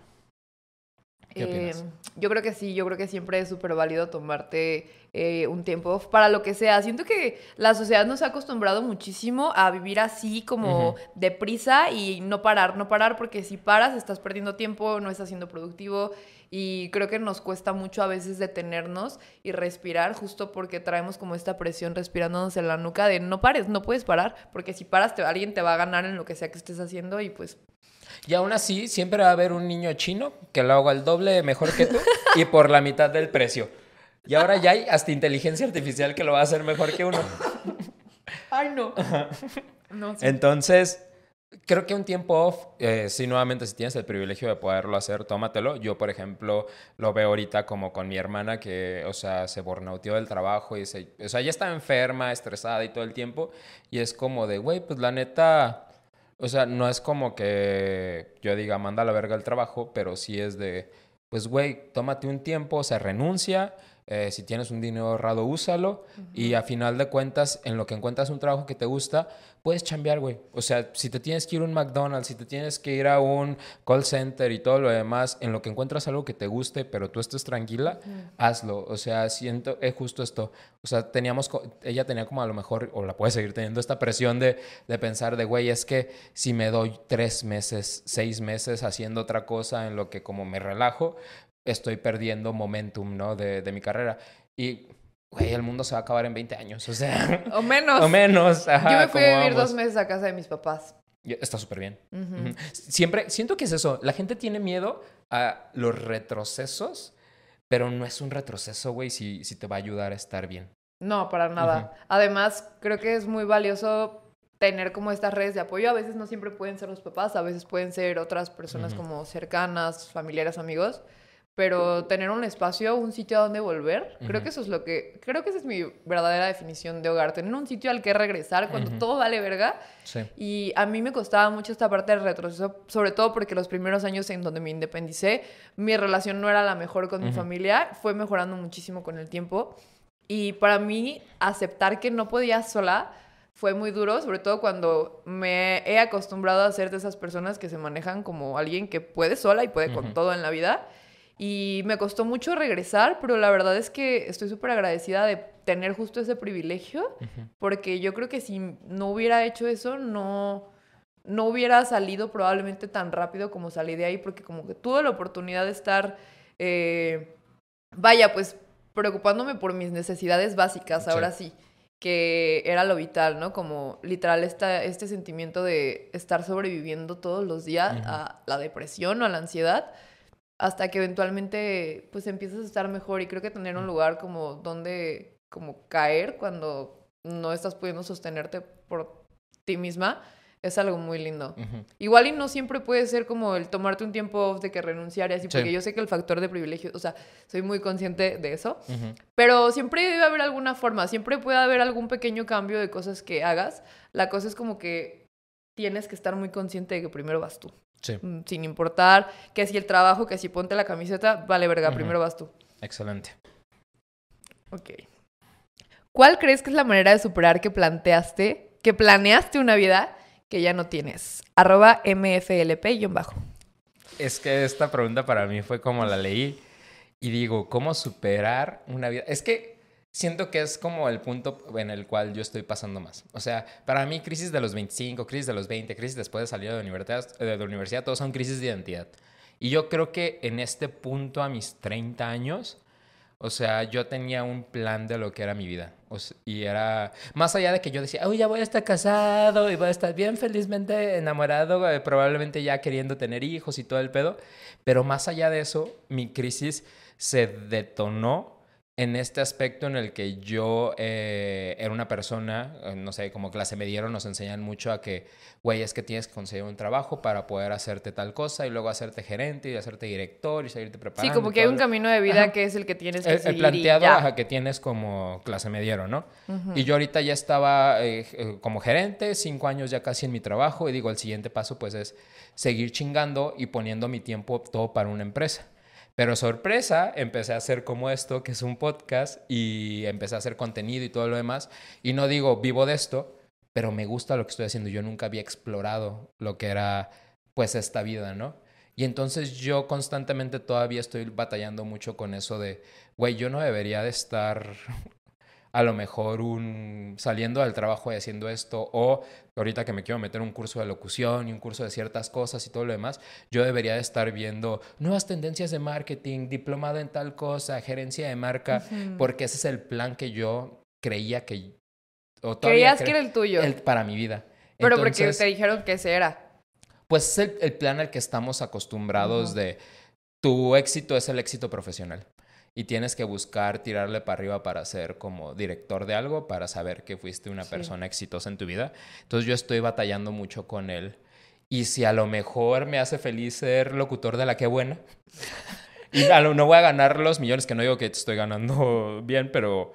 ¿Qué Eh, opinas? yo creo que sí, yo creo que siempre es súper válido tomarte eh, un tiempo off para lo que sea. Siento que la sociedad nos ha acostumbrado muchísimo a vivir así como Ujú. deprisa y no parar, no parar, porque si paras estás perdiendo tiempo, no estás siendo productivo y creo que nos cuesta mucho a veces detenernos y respirar justo porque traemos como esta presión respirándonos en la nuca de no pares, no puedes parar, porque si paras te- alguien te va a ganar en lo que sea que estés haciendo y pues Y aún así, siempre va a haber un niño chino que lo haga el doble mejor que tú y por la mitad del precio. Y ahora ya hay hasta inteligencia artificial que lo va a hacer mejor que uno. Ay, no. No, sí. Entonces, creo que un tiempo off, eh, sí, nuevamente, si tienes el privilegio de poderlo hacer, tómatelo. Yo, por ejemplo, lo veo ahorita como con mi hermana que, o sea, se burnouteó del trabajo y se, o sea, ya está enferma, estresada y todo el tiempo. Y es como de, güey, pues la neta, o sea, no es como que yo diga, manda a la verga el trabajo, pero sí es de, pues, güey, tómate un tiempo, o sea, renuncia. eh, si tienes un dinero ahorrado, úsalo. Y a final de cuentas, en lo que encuentras un trabajo que te gusta, puedes chambear, güey. O sea, si te tienes que ir a un McDonald's, si te tienes que ir a un call center y todo lo demás, en lo que encuentras algo que te guste, pero tú estés tranquila, hazlo. O sea, siento, es justo esto. O sea, teníamos, ella tenía como a lo mejor, o la puede seguir teniendo, esta presión de, de pensar de, güey, es que si me doy tres meses, seis meses haciendo otra cosa en lo que como me relajo, estoy perdiendo momentum, ¿no? De, de mi carrera. Y, güey, el mundo se va a acabar en 20 años. O sea, O menos. o menos. Ajá, Yo me fui a vivir dos meses a casa de mis papás. Está súper bien. Ujú. Ujú. Siempre, siento que es eso. La gente tiene miedo a los retrocesos, pero no es un retroceso, güey, si, si te va a ayudar a estar bien. No, para nada. Además, creo que es muy valioso tener como estas redes de apoyo. A veces no siempre pueden ser los papás, a veces pueden ser otras personas como cercanas, familiares, amigos. Pero tener un espacio, un sitio a donde volver, creo Ujú. que eso es lo que, creo que esa es mi verdadera definición de hogar. Tener un sitio al que regresar cuando Ujú. todo vale verga. Sí. Y a mí me costaba mucho esta parte del retroceso, sobre todo porque los primeros años en donde me independicé, mi relación no era la mejor con mi Ujú. familia, fue mejorando muchísimo con el tiempo. Y para mí, aceptar que no podía sola fue muy duro, sobre todo cuando me he acostumbrado a ser de esas personas que se manejan como alguien que puede sola y puede con Ujú. todo en la vida. Y me costó mucho regresar, pero la verdad es que estoy súper agradecida de tener justo ese privilegio, porque yo creo que si no hubiera hecho eso, no, no hubiera salido probablemente tan rápido como salí de ahí, porque como que tuve la oportunidad de estar, eh, vaya, pues preocupándome por mis necesidades básicas, Sí. ahora sí, que era lo vital, ¿no? Como literal esta, este sentimiento de estar sobreviviendo todos los días a la depresión o a la ansiedad hasta que eventualmente pues empiezas a estar mejor y creo que tener un lugar como donde como caer cuando no estás pudiendo sostenerte por ti misma es algo muy lindo. Igual y no siempre puede ser como el tomarte un tiempo off de que renunciar y así, Sí. porque yo sé que el factor de privilegio, o sea, soy muy consciente de eso, pero siempre debe haber alguna forma, siempre puede haber algún pequeño cambio de cosas que hagas. La cosa es como que tienes que estar muy consciente de que primero vas tú. Sí, Mm, Sin importar que si el trabajo, que si ponte la camiseta, vale verga, primero vas tú. excelente. Ok. ¿Cuál crees que es la manera de superar que planteaste, que planeaste una vida que ya no tienes? Arroba MFLP-bajo. Es que esta pregunta para mí fue como la leí y digo, ¿cómo superar una vida? Es que siento que es como el punto en el cual yo estoy pasando más. O sea, para mí crisis de los 25, crisis de los 20, crisis después de salir de la universidad, de la universidad todos son crisis de identidad. Y yo creo que en este punto a mis 30 años, o sea, yo tenía un plan de lo que era mi vida. O sea, y era más allá de que yo decía, uy, ya voy a estar casado y voy a estar bien felizmente enamorado, eh, probablemente ya queriendo tener hijos y todo el pedo. Pero más allá de eso, mi crisis se detonó en este aspecto en el que yo eh, era una persona, eh, no sé, como clase me dieron, nos enseñan mucho a que, güey, es que tienes que conseguir un trabajo para poder hacerte tal cosa y luego hacerte gerente y hacerte director y seguirte preparando. Sí, como que hay un camino de vida Ajá. que es el que tienes que el, el seguir planteado y ya. ajá, que tienes como clase me dieron, ¿no? Y yo ahorita ya estaba eh, eh, como gerente, cinco años ya casi en mi trabajo y digo, el siguiente paso pues es seguir chingando y poniendo mi tiempo todo para una empresa. Pero sorpresa, empecé a hacer como esto, que es un podcast, y empecé a hacer contenido y todo lo demás. Y no digo, vivo de esto, pero me gusta lo que estoy haciendo. Yo nunca había explorado lo que era, pues, esta vida, ¿no? Y entonces yo constantemente todavía estoy batallando mucho con eso de, güey, yo no debería de estar a lo mejor un saliendo del trabajo y haciendo esto o ahorita que me quiero meter un curso de locución y un curso de ciertas cosas y todo lo demás, yo debería de estar viendo nuevas tendencias de marketing, diplomado en tal cosa, gerencia de marca, porque ese es el plan que yo creía que o Creías que era el tuyo. el- para mi vida. pero porque te dijeron que ese era. pues es el, el plan al que estamos acostumbrados de tu éxito es el éxito profesional. Y tienes que buscar tirarle para arriba para ser como director de algo, para saber que fuiste una Sí. persona exitosa en tu vida. Entonces yo estoy batallando mucho con él. Y si a lo mejor me hace feliz ser locutor de la que buena, y a lo- no voy a ganar los millones, que no digo que estoy ganando bien, pero,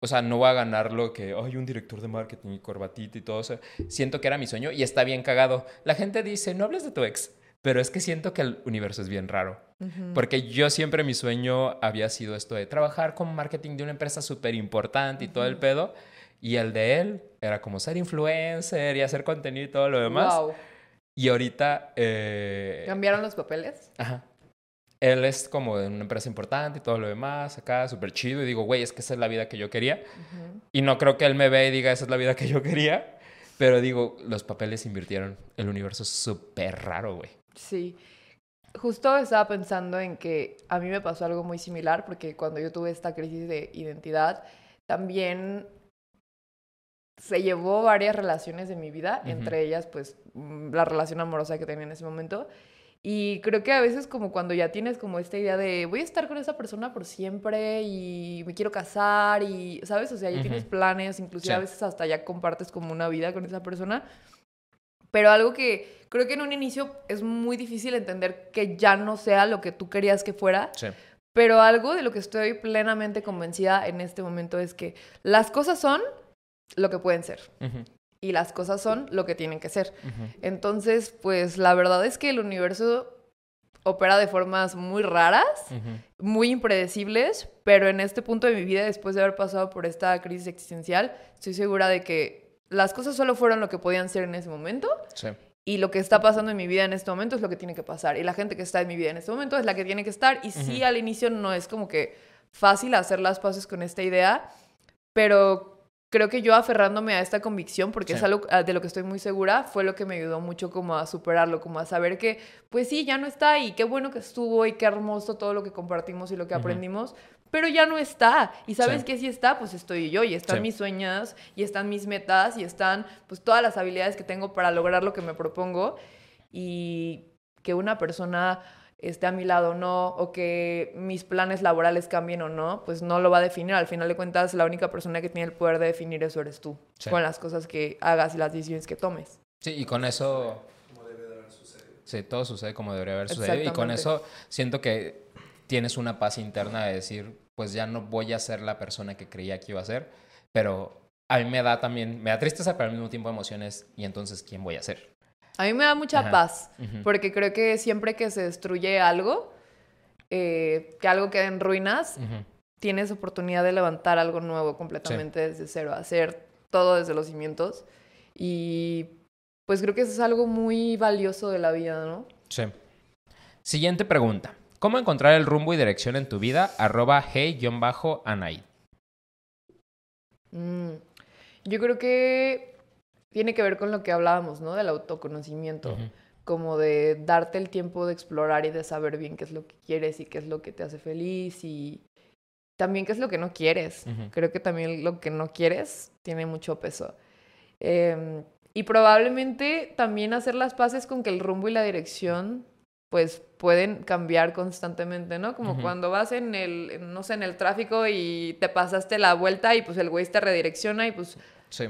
o sea, no voy a ganar lo que, hay un director de marketing y corbatita y todo eso. Siento que era mi sueño y está bien cagado. La gente dice, no hables de tu ex, pero es que siento que el universo es bien raro. Porque yo siempre mi sueño había sido esto de trabajar con marketing de una empresa súper importante y todo el pedo. Y el de él era como ser influencer y hacer contenido y todo lo demás. Wow. Y ahorita... eh, ¿Cambiaron los papeles? Ajá. Él es como de una empresa importante y todo lo demás, acá, súper chido. Y digo, güey, es que esa es la vida que yo quería. Y no creo que él me vea y diga, esa es la vida que yo quería. Pero digo, los papeles invirtieron. El universo es súper raro, güey. Sí. Justo estaba pensando en que a mí me pasó algo muy similar porque cuando yo tuve esta crisis de identidad, también se llevó varias relaciones de mi vida, entre ellas pues mm, la relación amorosa que tenía en ese momento. Y creo que a veces como cuando ya tienes como esta idea de voy a estar con esa persona por siempre y me quiero casar y, ¿sabes? O sea, ya tienes planes, inclusive a Sí. veces hasta ya compartes como una vida con esa persona. Pero algo que creo que en un inicio es muy difícil entender que ya no sea lo que tú querías que fuera, Sí. pero algo de lo que estoy plenamente convencida en este momento es que las cosas son lo que pueden ser. Y las cosas son lo que tienen que ser. Entonces, pues la verdad es que el universo opera de formas muy raras, muy impredecibles, pero en este punto de mi vida, después de haber pasado por esta crisis existencial, estoy segura de que las cosas solo fueron lo que podían ser en ese momento Sí. y lo que está pasando en mi vida en este momento es lo que tiene que pasar. Y la gente que está en mi vida en este momento es la que tiene que estar. Y sí, Ujú. al inicio no es como que fácil hacer las paces con esta idea, pero creo que yo aferrándome a esta convicción, porque es Sí. algo ah, de lo que estoy muy segura, fue lo que me ayudó mucho como a superarlo, como a saber que, pues sí, ya no está y qué bueno que estuvo y qué hermoso todo lo que compartimos y lo que aprendimos. Pero ya no está. Y sabes Sí. que sí está, pues estoy yo y están Sí. mis sueños y están mis metas y están pues todas las habilidades que tengo para lograr lo que me propongo y que una persona esté a mi lado o no o que mis planes laborales cambien o no, pues no lo va a definir. Al final de cuentas, la única persona que tiene el poder de definir eso eres tú, Sí. con las cosas que hagas y las decisiones que tomes. Sí, y con eso... Sí, todo sucede como debería haber sucedido. Y con eso siento que tienes una paz interna de decir, pues ya no voy a ser la persona que creía que iba a ser, pero a mí me da también, me da tristeza, pero al mismo tiempo emociones. Y entonces, ¿quién voy a ser? A mí me da mucha Ajá. paz, porque creo que siempre que se destruye algo, eh, que algo quede en ruinas, tienes oportunidad de levantar algo nuevo completamente desde cero, hacer todo desde los cimientos. Y pues creo que eso es algo muy valioso de la vida, ¿no? Sí. Siguiente pregunta. ¿Cómo encontrar el rumbo y dirección en tu vida? Arroba hey-anaid. Mm, Yo creo que tiene que ver con lo que hablábamos, ¿no? Del autoconocimiento, como de darte el tiempo de explorar y de saber bien qué es lo que quieres y qué es lo que te hace feliz y también qué es lo que no quieres. Creo que también lo que no quieres tiene mucho peso. Eh, y probablemente también hacer las paces con que el rumbo y la dirección pues pueden cambiar constantemente, ¿no? Como cuando vas en el, no sé, en el tráfico y te pasaste la vuelta y pues el güey te redirecciona y pues Sí.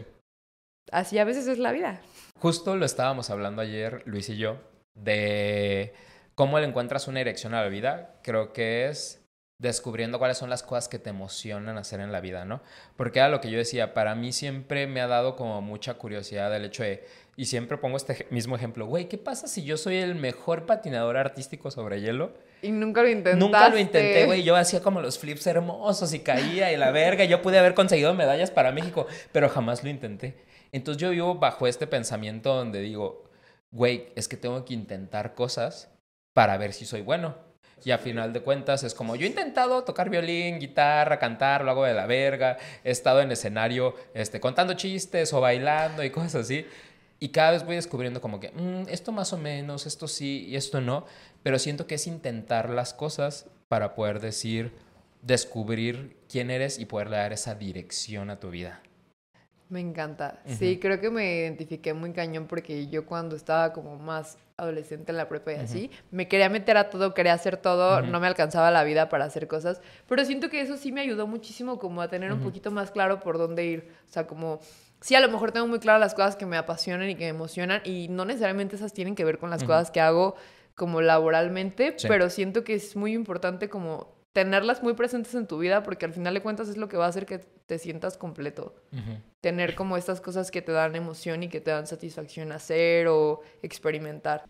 así a veces es la vida. Justo lo estábamos hablando ayer, Luis y yo, de cómo le encuentras una dirección a la vida. Creo que es descubriendo cuáles son las cosas que te emocionan hacer en la vida, ¿no? Porque era lo que yo decía, para mí siempre me ha dado como mucha curiosidad el hecho de, y siempre pongo este mismo ejemplo, güey, ¿qué pasa si yo soy el mejor patinador artístico sobre hielo? Y nunca lo intentaste. Nunca lo intenté, güey. Yo hacía como los flips hermosos y caía y la verga. Yo pude haber conseguido medallas para México, pero jamás lo intenté. Entonces yo vivo bajo este pensamiento donde digo, güey, es que tengo que intentar cosas para ver si soy bueno. Y a final de cuentas es como, yo he intentado tocar violín, guitarra, cantar, lo hago de la verga, he estado en escenario este, contando chistes o bailando y cosas así. Y cada vez voy descubriendo como que, "Mm, esto más o menos, esto sí y esto no. Pero siento que es intentar las cosas para poder decir, descubrir quién eres y poderle dar esa dirección a tu vida. Me encanta. Ujú. Sí, creo que me identifiqué muy cañón porque yo cuando estaba como más adolescente en la prepa y así, me quería meter a todo, quería hacer todo, Ujú. no me alcanzaba la vida para hacer cosas, pero siento que eso sí me ayudó muchísimo como a tener un poquito más claro por dónde ir. O sea, como sí, a lo mejor tengo muy claras las cosas que me apasionan y que me emocionan y no necesariamente esas tienen que ver con las cosas que hago como laboralmente, Sí. pero siento que es muy importante como tenerlas muy presentes en tu vida porque al final de cuentas es lo que va a hacer que te sientas completo tener como estas cosas que te dan emoción y que te dan satisfacción hacer o experimentar.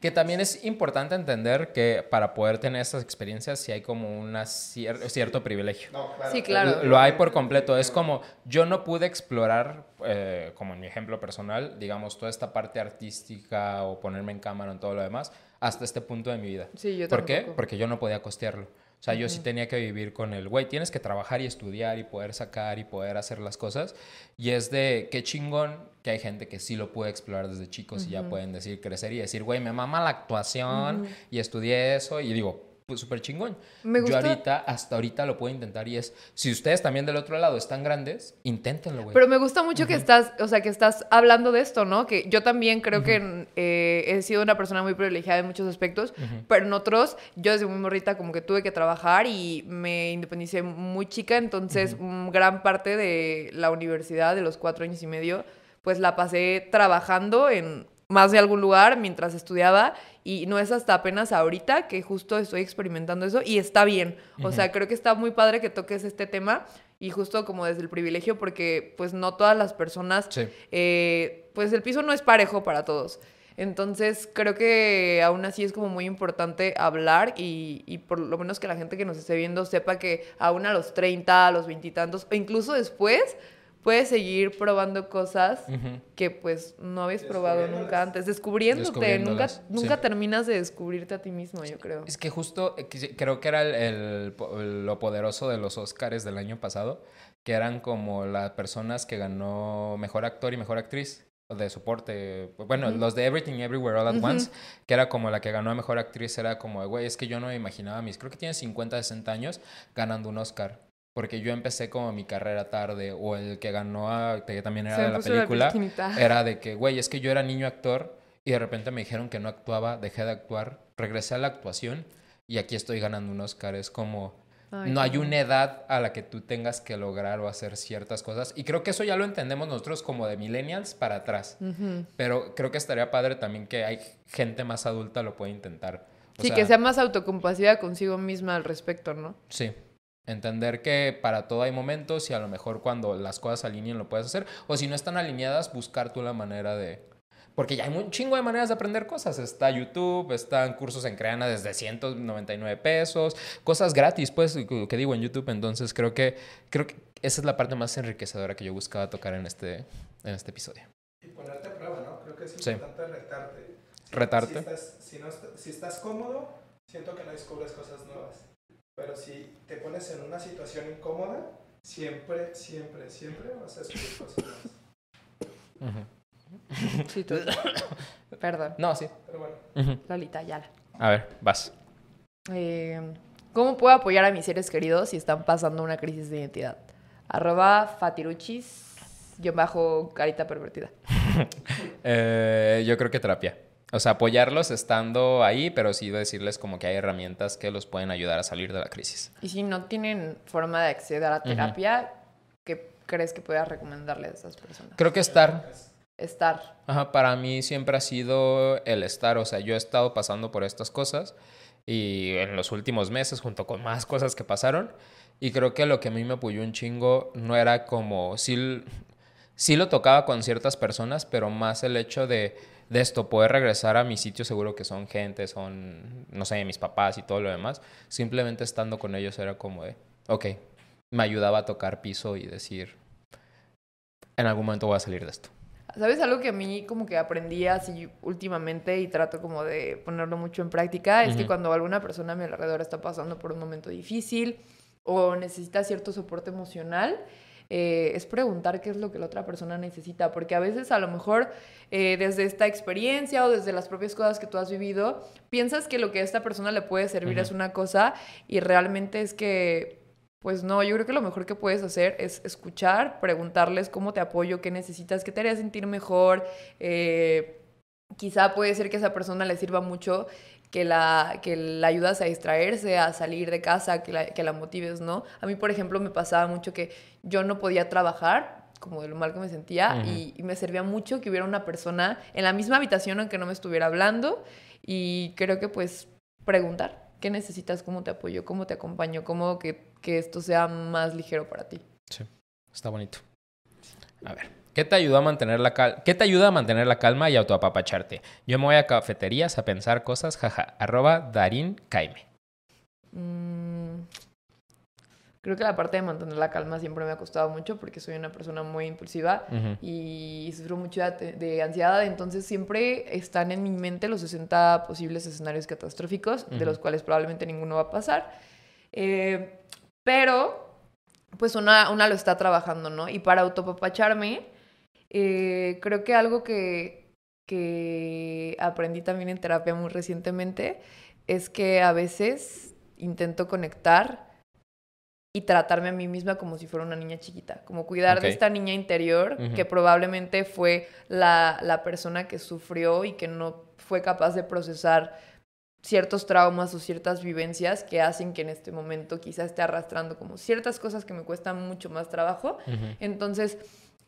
Que también es importante entender que para poder tener estas experiencias sí hay como un cierto privilegio. Sí, claro. Lo hay por completo. Es como, yo no pude explorar, eh, como en mi ejemplo personal, digamos, toda esta parte artística o ponerme en cámara en todo lo demás, hasta este punto de mi vida. Sí, yo ¿Por qué? tampoco. Porque yo no podía costearlo. O sea, yo sí tenía que vivir con el, güey, tienes que trabajar y estudiar y poder sacar y poder hacer las cosas. Y es de qué chingón que hay gente que sí lo puede explorar desde chicos y ya pueden decir, crecer y decir, güey, me mama la actuación y estudié eso. Y digo, pues súper chingón. Me gusta- Yo ahorita, hasta ahorita lo puedo intentar y es, si ustedes también del otro lado están grandes, inténtenlo, güey. Pero me gusta mucho que estás, o sea, que estás hablando de esto, ¿no? Que yo también creo que eh, he sido una persona muy privilegiada en muchos aspectos, pero en otros, yo desde muy morrita como que tuve que trabajar y me independicé muy chica, entonces mm, gran parte de la universidad, de los cuatro años y medio, pues la pasé trabajando en más de algún lugar mientras estudiaba y no es hasta apenas ahorita que justo estoy experimentando eso y está bien. O sea, creo que está muy padre que toques este tema y justo como desde el privilegio porque pues no todas las personas, Sí. eh, pues el piso no es parejo para todos. Entonces creo que aún así es como muy importante hablar y, y por lo menos que la gente que nos esté viendo sepa que aún a los 30, a los veintitantos o incluso después puedes seguir probando cosas que pues no habías probado nunca antes, descubriéndote, nunca, nunca sí. terminas de descubrirte a ti mismo, yo creo. Es que justo eh, creo que era el, lo poderoso de los Oscars del año pasado, que eran como las personas que ganó mejor actor y mejor actriz de soporte. Bueno, los de Everything Everywhere All at. Once, que era como la que ganó a mejor actriz, era como, güey, es que yo no me imaginaba mis, creo que tiene 50, 60 años ganando un Oscar. Porque yo empecé como mi carrera tarde, o el que ganó, a- que también era Se de la la película, chinita. era de que, güey, es que yo era niño actor y de repente me dijeron que no actuaba, dejé de actuar, regresé a la actuación y aquí estoy ganando un Oscar. Es como, Ay, no hay una edad a la que tú tengas que lograr o hacer ciertas cosas. Y creo que eso ya lo entendemos nosotros como de millennials para atrás. Ujú. Pero creo que estaría padre también que hay gente más adulta lo puede intentar. O Sí, que sea más autocompasiva consigo misma al respecto, ¿no? Sí. Entender que para todo hay momentos y a lo mejor cuando las cosas se alineen lo puedes hacer. O si no están alineadas, buscar tú la manera de... Porque ya hay un chingo de maneras de aprender cosas. Está YouTube, están cursos en Creana desde 199 pesos, cosas gratis, pues, que digo en YouTube. Entonces creo que, creo que esa es la parte más enriquecedora que yo buscaba tocar en este, en este episodio. Y ponerte a prueba, ¿no? Creo que es Sí. importante retarte. Si- Retarte. Si estás, si, no si estás cómodo, siento que no descubres cosas nuevas. Pero si te pones en una situación incómoda, siempre, siempre, siempre vas a descubrir cosas nuevas. Sí, tú. Perdón, No, sí. Pero bueno, Ujú. Lolita Ayala. A ver, vas. Eh, ¿Cómo puedo apoyar a mis seres queridos si están pasando una crisis de identidad? Arroba fatiruchis, yo bajo carita pervertida. Eh, yo creo que terapia. O sea, apoyarlos estando ahí, pero sí decirles como que hay herramientas que los pueden ayudar a salir de la crisis. Y si no tienen forma de acceder a la terapia, ¿qué crees que puedas recomendarle a esas personas? Creo que estar. Estar. Ajá, para mí siempre ha sido el estar. O sea, yo he estado pasando por estas cosas y en los últimos meses, junto con más cosas que pasaron. Y creo que lo que a mí me apoyó un chingo no era como. Sí, sí lo tocaba con ciertas personas, pero más el hecho de, de esto, poder regresar a mi sitio seguro que son gente, son, no sé, mis papás y todo lo demás. Simplemente estando con ellos era como de, ok, me ayudaba a tocar piso y decir, en algún momento voy a salir de esto. ¿Sabes algo que a mí como que aprendí así últimamente y trato como de ponerlo mucho en práctica? Es que cuando alguna persona a mi alrededor está pasando por un momento difícil o necesita cierto soporte emocional, eh, es preguntar qué es lo que la otra persona necesita, porque a veces a lo mejor eh, desde esta experiencia o desde las propias cosas que tú has vivido, piensas que lo que a esta persona le puede servir es una cosa y realmente es que pues no, yo creo que lo mejor que puedes hacer es escuchar, preguntarles cómo te apoyo, qué necesitas, qué te haría sentir mejor. Eh, quizá puede ser que a esa persona le sirva mucho que la, que la ayudas a distraerse, a salir de casa, que la, que la motives, ¿no? A mí, por ejemplo, me pasaba mucho que yo no podía trabajar como de lo mal que me sentía y, y, me servía mucho que hubiera una persona en la misma habitación aunque no me estuviera hablando y creo que pues preguntar qué necesitas, cómo te apoyo, cómo te acompaño, cómo que, que esto sea más ligero para ti. Sí, está bonito. A ver, ¿qué te ayuda a mantener la calma? ¿Qué te ayuda a mantener la calma y autoapapacharte? Yo me voy a cafeterías a pensar cosas, jaja, arroba Darín Caime. Mm, creo que la parte de mantener la calma siempre me ha costado mucho porque soy una persona muy impulsiva y sufro mucho de, ansiedad, entonces siempre están en mi mente los 60 posibles escenarios catastróficos, de los cuales probablemente ninguno va a pasar. Eh, pero, pues una, una lo está trabajando, ¿no? Y para autopapacharme, eh, creo que algo que, que aprendí también en terapia muy recientemente es que a veces intento conectar y tratarme a mí misma como si fuera una niña chiquita, como cuidar de esta niña interior que probablemente fue la, la persona que sufrió y que no fue capaz de procesar ciertos traumas o ciertas vivencias que hacen que en este momento quizá esté arrastrando como ciertas cosas que me cuestan mucho más trabajo. Entonces,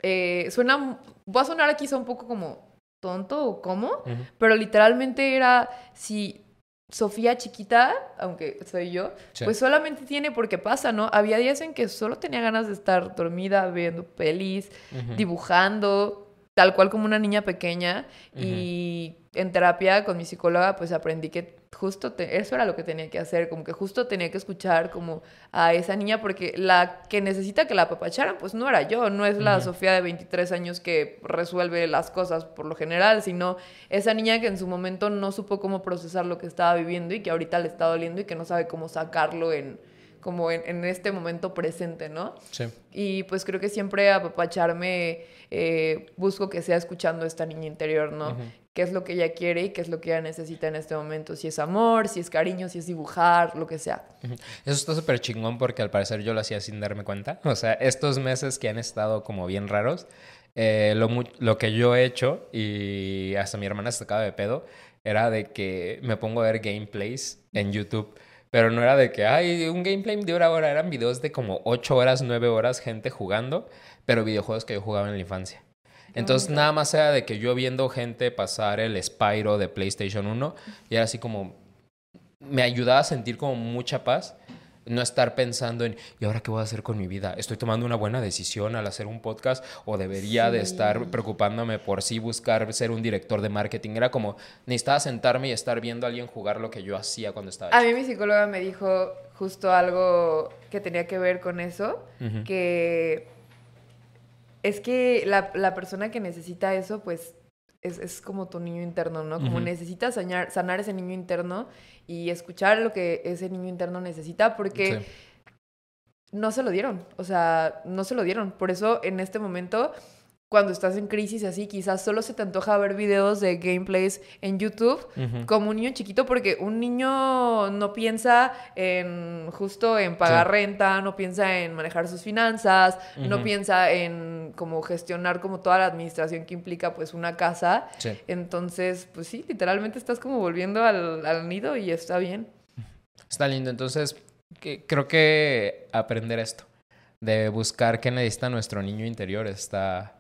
eh, suena, va a sonar quizá un poco como tonto o cómo, Ujú. pero literalmente era si Sofía chiquita, aunque soy yo, Sí. pues solamente tiene porque pasa, ¿no? Había días en que solo tenía ganas de estar dormida, viendo pelis, Ujú. dibujando, tal cual como una niña pequeña. Y en terapia con mi psicóloga, pues aprendí que justo te- eso era lo que tenía que hacer, como que justo tenía que escuchar como a esa niña, porque la que necesita que la apapacharan, pues no era yo, no es la. Sofía de 23 años que resuelve las cosas por lo general, sino esa niña que en su momento no supo cómo procesar lo que estaba viviendo y que ahorita le está doliendo y que no sabe cómo sacarlo en como en, en este momento presente, ¿no? Sí. Y pues creo que siempre apapacharme eh, busco que sea escuchando esta niña interior, ¿no? Ujú. Qué es lo que ella quiere y qué es lo que ella necesita en este momento. Si es amor, si es cariño, si es dibujar, lo que sea. Ujú. Eso está súper chingón porque al parecer yo lo hacía sin darme cuenta. O sea, estos meses que han estado como bien raros, eh, lo, lo que yo he hecho, y hasta mi hermana se sacaba de pedo, era de que me pongo a ver gameplays en YouTube. Pero no era de que, ay, un gameplay de una hora. Eran videos de como 8 horas, 9 horas, gente jugando, pero videojuegos que yo jugaba en la infancia. Entonces, nada más era de que yo viendo gente pasar el Spyro de PlayStation 1 y era así como, me ayudaba a sentir como mucha paz. No estar pensando en, ¿y ahora qué voy a hacer con mi vida? ¿Estoy tomando una buena decisión al hacer un podcast? ¿O debería de estar preocupándome por sí buscar ser un director de marketing? Era como, necesitaba sentarme y estar viendo a alguien jugar lo que yo hacía cuando estaba A mí mi psicóloga me dijo justo algo que tenía que ver con eso, que es que la, la persona que necesita eso, pues es, es como tu niño interno, ¿no? Como necesitas sanar, sanar ese niño interno y escuchar lo que ese niño interno necesita, porque Sí. no se lo dieron, o sea, no se lo dieron. Por eso en este momento cuando estás en crisis así, quizás solo se te antoja ver videos de gameplays en YouTube como un niño chiquito porque un niño no piensa en justo en pagar Sí. renta, no piensa en manejar sus finanzas, no piensa en como gestionar como toda la administración que implica pues una casa. Sí. Entonces, pues sí, literalmente estás como volviendo al, al nido y está bien. Está lindo. Entonces, que- creo que aprender esto, de buscar qué necesita nuestro niño interior, está...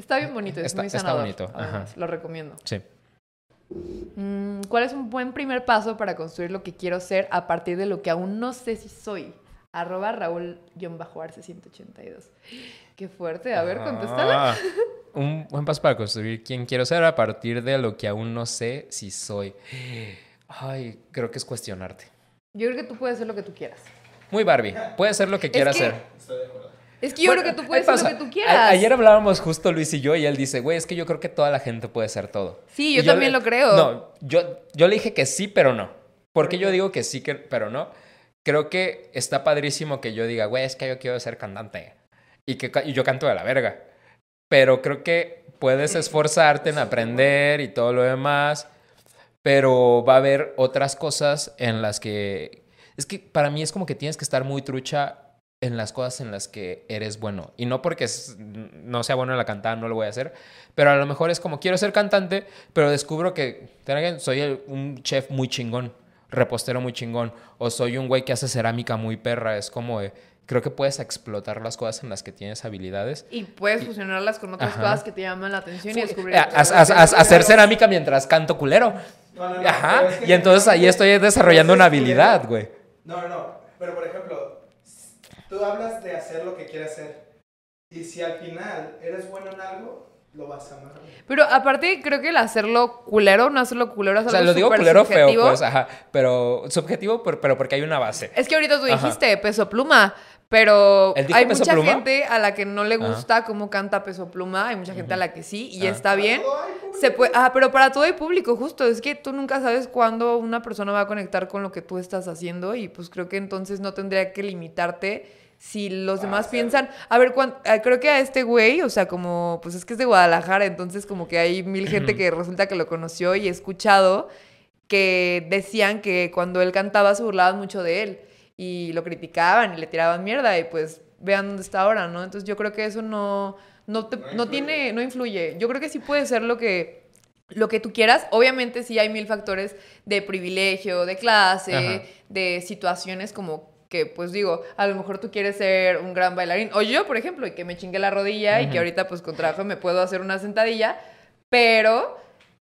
Está bien bonito, es Está- muy está sanador. bonito, además, Lo recomiendo. Sí. Mm, ¿Cuál es un buen primer paso para construir lo que quiero ser a partir de lo que aún no sé si soy? Arroba Raúl-Arce 182. Qué fuerte. A ver, contéstala. Ah, un buen paso para construir quién quiero ser a partir de lo que aún no sé si soy. Ay, creo que es cuestionarte. Yo creo que tú puedes ser lo que tú quieras. Muy Barbie. Puede ser lo que quieras que- ser. Estoy de acuerdo. Es que yo Bueno, creo que tú puedes pasa. lo que tú A- quieras. ayer hablábamos justo Luis y yo y él dice, güey, es que yo creo que toda la gente puede ser todo. Sí, yo también le- lo creo. No, yo, yo le dije que sí, pero no. ¿Por qué yo digo que sí, que, pero no? Creo que está padrísimo que yo diga, güey, es que yo quiero ser cantante. Y que y yo canto de la verga. Pero creo que puedes esforzarte en aprender y todo lo demás. Pero va a haber otras cosas en las que... Es que para mí es como que tienes que estar muy trucha en las cosas en las que eres bueno. Y no porque es- no sea bueno en la cantada, no lo voy a hacer. Pero a lo mejor es como quiero ser cantante, pero descubro que soy el- un chef muy chingón, repostero muy chingón, o soy un güey que hace cerámica muy perra. Es como creo que puedes explotar las cosas en las que tienes habilidades. Y puedes fusionarlas con otras Ajá. cosas que te llaman la atención y descubrir. A- otras a- cosas. a- a- hacer cerámica mientras canto culero. No, no, no, Ajá. pero es que Y entonces ahí estoy desarrollando una habilidad, güey. No, no, no. Pero por ejemplo, tú hablas de hacer lo que quieres hacer. Y si al final eres bueno en algo, lo vas a amar. Pero aparte, creo que el hacerlo culero, no hacerlo culero, es O algo sea, lo digo culero feo, subjetivo. pues, ajá. Pero subjetivo, por- pero porque hay una base. Es que ahorita tú Ajá. dijiste peso pluma, pero ¿Él dijo hay mucha Pluma? gente a la que no le Ajá. gusta cómo canta peso pluma, hay mucha gente a la que sí, y Ah. está bien. Todo hay público. Se puede, ah, pero para todo el público, justo, es que tú nunca sabes cuándo una persona va a conectar con lo que tú estás haciendo y pues creo que entonces no tendría que limitarte si los demás piensan, a ver, cuán- ah, creo que a este güey, o sea, como, pues es que es de Guadalajara, entonces como que hay mil gente que resulta que lo conoció y he escuchado que decían que cuando él cantaba se burlaban mucho de él y lo criticaban y le tiraban mierda y pues vean dónde está ahora, ¿no? Entonces yo creo que eso no, no, te- no tiene, no influye. Yo creo que sí puede ser lo que, lo que tú quieras. Obviamente sí hay mil factores de privilegio, de clase, Ajá. de situaciones como que, pues digo, a lo mejor tú quieres ser un gran bailarín. O yo, por ejemplo, y que me chingue la rodilla y que ahorita pues con trabajo me puedo hacer una sentadilla, pero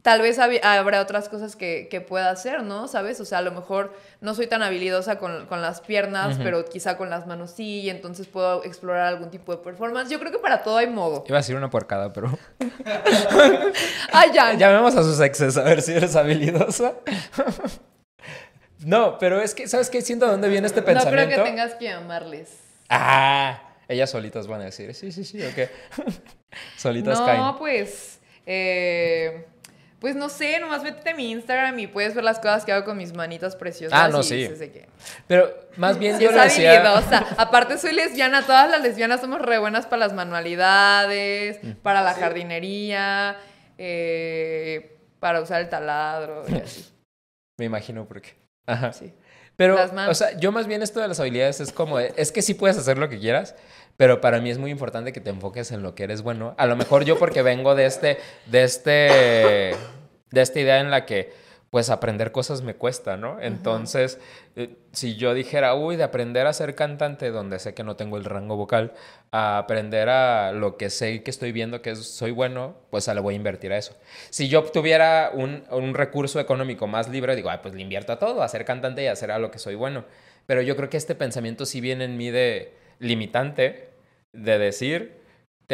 tal vez hab- habrá otras cosas que, que pueda hacer, ¿no? ¿Sabes? O sea, a lo mejor no soy tan habilidosa con, con las piernas, pero quizá con las manos sí, y entonces puedo explorar algún tipo de performance. Yo creo que para todo hay modo. Iba a decir una puercada, pero... ¡Ah, ya! Llamemos a sus exes a ver si eres habilidosa. no, pero es que, ¿sabes qué? Siento de dónde viene este No creo pensamiento. que tengas que amarles. Ah, ellas solitas van a decir, sí, sí, sí, ok. solitas no, caen. pues. eh, pues no sé, nomás métete a mi Instagram y puedes ver las cosas que hago con mis manitas preciosas. Ah, no, y sí. dices de que- Pero más bien yo es le decía... Aparte, soy lesbiana. Todas las lesbianas somos re buenas para las manualidades, Mm. para la jardinería, eh, para usar el taladro y así. Me imagino por qué. Ajá. Sí. Pero, o sea, yo más bien esto de las habilidades es como, de- es que sí puedes hacer lo que quieras, pero para mí es muy importante que te enfoques en lo que eres bueno. A lo mejor yo porque vengo de este, de este, de esta idea en la que, pues, aprender cosas me cuesta, ¿no? Entonces, eh, si yo dijera, uy, de aprender a ser cantante, donde sé que no tengo el rango vocal, a aprender a lo que sé que estoy viendo que soy bueno, pues a le voy a invertir a eso. Si yo obtuviera un, un recurso económico más libre, digo, "Ay, pues le invierto a todo, a ser cantante y a hacer a lo que soy bueno. Pero yo creo que este pensamiento sí viene en mí de limitante, de decir,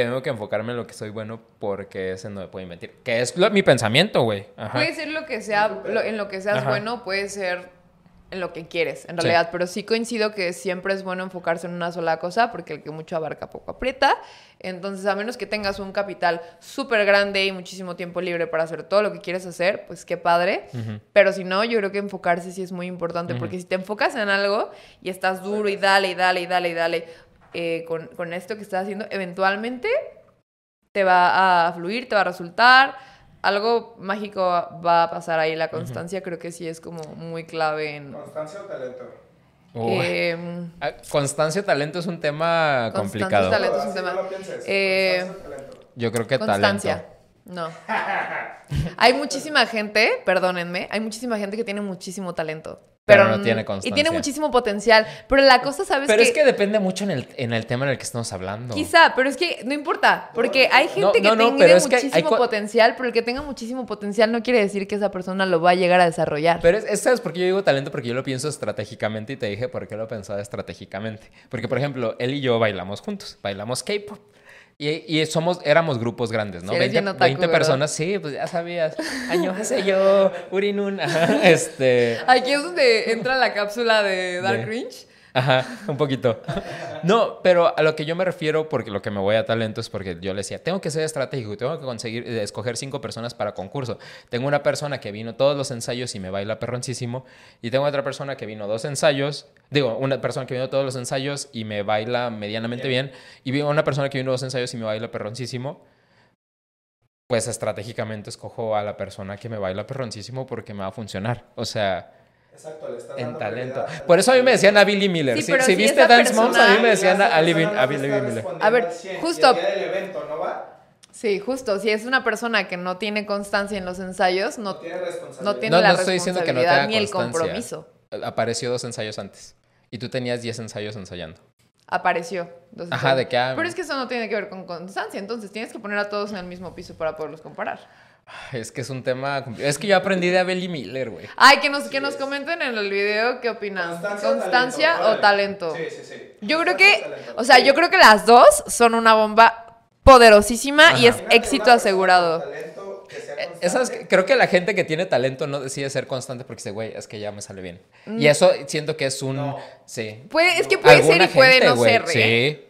tengo que enfocarme en lo que soy bueno porque ese no me puede invertir. Que es lo- mi pensamiento, güey. Puede ser lo que sea, lo- en lo que seas Ajá. bueno, puede ser en lo que quieres, en Sí. realidad. Pero sí coincido que siempre es bueno enfocarse en una sola cosa, porque el que mucho abarca poco aprieta. Entonces, a menos que tengas un capital súper grande y muchísimo tiempo libre para hacer todo lo que quieres hacer, pues qué padre. Ujú. Pero si no, yo creo que enfocarse sí es muy importante, Ujú. porque si te enfocas en algo y estás duro y dale y dale y dale y dale eh, con, con esto que estás haciendo, eventualmente te va a fluir, te va a resultar. Algo mágico va a pasar ahí. La constancia creo que sí es como muy clave en... ¿Constancia o talento? Em, Ah, Constancia, talento es un tema Constancia, complicado. talento. es un tema. no. Eh, o. Yo creo que constancia. talento. No. Hay muchísima gente, perdónenme, hay muchísima gente que tiene muchísimo talento. Pero Pero, no tiene Y constancia. tiene muchísimo potencial. Pero la cosa, ¿sabes Pero es que depende mucho en el, en el tema en el que estamos hablando. Quizá, pero es que no importa, porque hay gente No, que no, tiene que hay muchísimo potencial, pero el que tenga muchísimo potencial no quiere decir que esa persona lo va a llegar a desarrollar. Pero es, es- ¿sabes por qué yo digo talento? Porque yo lo pienso estratégicamente y te dije por qué lo pensaba estratégicamente. Porque, por ejemplo, él y yo bailamos juntos, bailamos K-pop. Y, y somos, éramos grupos grandes, ¿no? Sí, eres 20, bien otaku, 20 ¿verdad? personas, sí, pues ya sabías. Año hace yo, Urinun, este... Aquí es donde entra la cápsula de Dark De- Cringe. Ajá, un poquito. No, pero a lo que yo me refiero, porque lo que me voy a talento es porque yo le decía, tengo que ser estratégico, tengo que conseguir eh, escoger cinco personas para concurso. Tengo una persona que vino todos los ensayos y me baila perroncísimo, y tengo otra persona que vino dos ensayos, digo, una persona que vino todos los ensayos y me baila medianamente bien, y vino una persona que vino dos ensayos y me baila perroncísimo. Pues estratégicamente escojo a la persona que me baila perroncísimo porque me va a funcionar. O sea, Exacto, le estás en dando talento. Por eso a mí me decían a Billy Miller. Sí, si pero si si viste Dance Moms, a mí persona- me decían a, a Billy- persona Miller. A ver, al 100, y justo- el día del evento no va, Sí, justo. Si es una persona que no tiene constancia en los ensayos, no no, tiene responsabilidad. no tiene No, la no estoy diciendo que no responsabilidad tenga ni el compromiso. Apareció dos ensayos antes. Y tú tenías 10 ensayos ensayando. Apareció. Entonces, Ajá, de que, ah, Pero es que eso no tiene que ver con constancia. Entonces tienes que poner a todos en el mismo piso para poderlos comparar. Es que es un tema. Es que yo aprendí de Billy Miller, güey. Ay, que nos, que nos comenten en el video qué opinan. ¿Constancia, o talento? Sí, sí, sí. Yo creo Constancia que, o talento. o sea, yo creo que las dos son una bomba poderosísima y es Imagínate éxito asegurado. con talento que sea Eh, Esas, creo que la gente que tiene talento no decide ser constante porque dice, güey, es que ya me sale bien. Mm. Y eso siento que es un. No. Sí. Puede, es que puede ser y puede gente, no ser. ¿eh? Sí.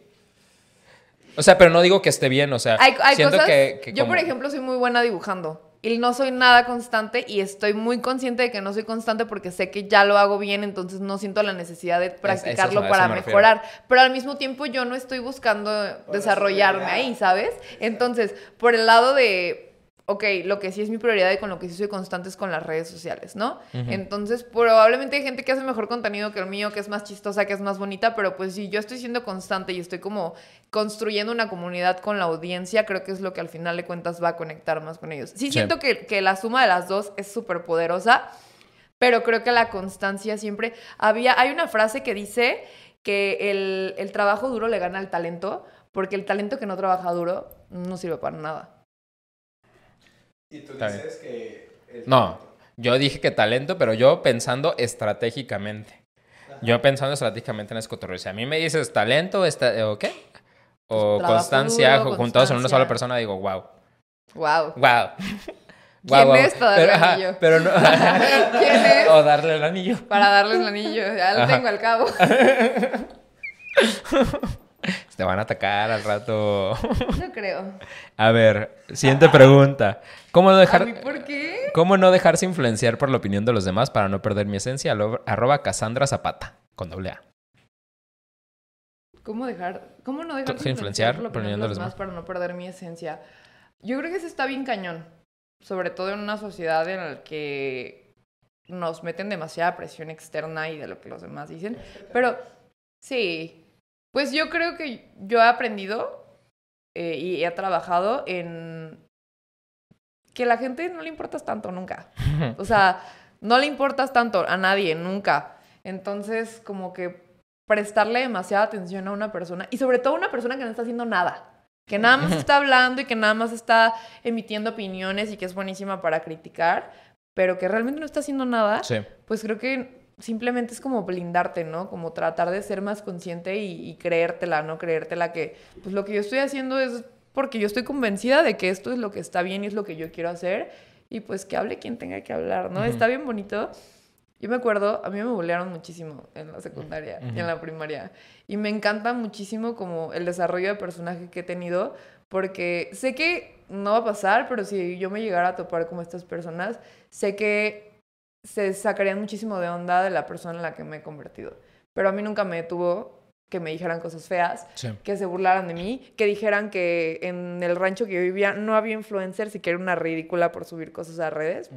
O sea, pero no digo que esté bien, o sea, Hay, hay siento cosas. que, que yo, como- por ejemplo, soy muy buena dibujando. Y no soy nada constante y estoy muy consciente de que no soy constante porque sé que ya lo hago bien, entonces no siento la necesidad de practicarlo eso para me mejorar. Pero al mismo tiempo yo no estoy buscando desarrollarme ahí, ¿sabes? Entonces, por el lado de, ok, lo que sí es mi prioridad y con lo que sí soy constante es con las redes sociales, ¿no? Entonces, probablemente hay gente que hace mejor contenido que el mío, que es más chistosa, que es más bonita, pero pues si yo estoy siendo constante y estoy como construyendo una comunidad con la audiencia, creo que es lo que al final de cuentas va a conectar más con ellos. Sí, Sí. siento que, que la suma de las dos es súper poderosa, pero creo que la constancia siempre... Había, hay una frase que dice que el, el trabajo duro le gana al talento, porque el talento que no trabaja duro no sirve para nada. Y tú Está bien. dices que... No, talento- yo dije que talento, pero yo pensando estratégicamente. Yo pensando estratégicamente en escotorreo. Si a mí me dices talento esta- o qué, o Trabajo constancia duro, juntados en una sola persona, digo, wow, Wow. wow. ¿Quién es para darle pero, el ajá, anillo? pero no. ¿Quién es? o darle el anillo. Para darles el anillo, ya lo Ajá. tengo al cabo. Te van a atacar al rato. No creo. A ver, siguiente pregunta. ¿Cómo no ¿A dejar, mí por qué? ¿Cómo no dejarse influenciar por la opinión de los demás para no perder mi esencia? Arroba Cassandra Zapata, con doble A. ¿Cómo dejar, cómo no dejar Influenciar influenciar por la opinión de los demás. demás para no perder mi esencia? Yo creo que eso está bien cañón, sobre todo en una sociedad en la que nos meten demasiada presión externa y de lo que los demás dicen. Pero sí, pues yo creo que yo he aprendido eh, y he trabajado en que la gente no le importas tanto nunca. O sea, no le importas tanto a nadie, nunca. Entonces, como que prestarle demasiada atención a una persona, y sobre todo a una persona que no está haciendo nada, que nada más está hablando y que nada más está emitiendo opiniones y que es buenísima para criticar, pero que realmente no está haciendo nada, Sí. pues creo que simplemente es como blindarte, ¿no? Como tratar de ser más consciente y, y creértela, ¿no? Creértela que pues lo que yo estoy haciendo es porque yo estoy convencida de que esto es lo que está bien y es lo que yo quiero hacer y pues que hable quien tenga que hablar, ¿no? Está bien bonito. Yo me acuerdo, a mí me bullearon muchísimo en la secundaria y en la primaria. Y me encanta muchísimo como el desarrollo de personaje que he tenido, porque sé que no va a pasar, pero si yo me llegara a topar como estas personas, sé que se sacarían muchísimo de onda de la persona en la que me he convertido. Pero a mí nunca me detuvo que me dijeran cosas feas, Sí. que se burlaran de mí, que dijeran que en el rancho que yo vivía no había influencers y que era una ridícula por subir cosas a redes.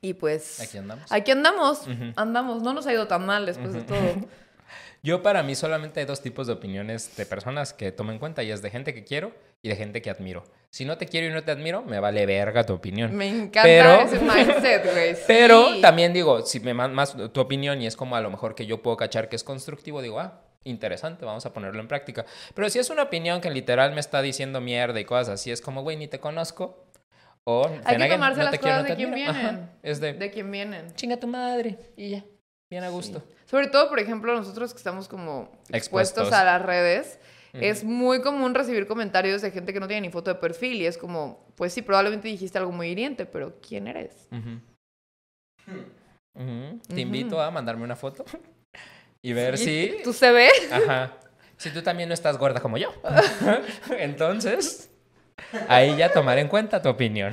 Y pues Aquí andamos. aquí andamos, Ujú. andamos, no nos ha ido tan mal después de todo. Yo para mí solamente hay dos tipos de opiniones de personas que tomo en cuenta y es de gente que quiero y de gente que admiro. Si no te quiero y no te admiro, me vale verga tu opinión. Me encanta Pero- ese mindset, güey. Pero también digo, si me mandas tu opinión y es como a lo mejor que yo puedo cachar que es constructivo, digo, ah, interesante, vamos a ponerlo en práctica. Pero si es una opinión que literal me está diciendo mierda y cosas así, es como, güey, ni te conozco. O, Hay que tomarse no las te quiero, cosas no de quien. Ajá, vienen. Es de, De quién vienen. chinga tu madre y ya, bien a gusto. Sobre todo, por ejemplo, nosotros que estamos como expuestos, Expuestos. a las redes, es muy común recibir comentarios de gente que no tiene ni foto de perfil y es como, pues sí, probablemente dijiste algo muy hiriente, pero ¿quién eres? Te invito a mandarme una foto y ver Sí, si... ¿Tú se ve? Ajá. Si tú también no estás gorda como yo. Entonces, ahí ya tomar en cuenta tu opinión.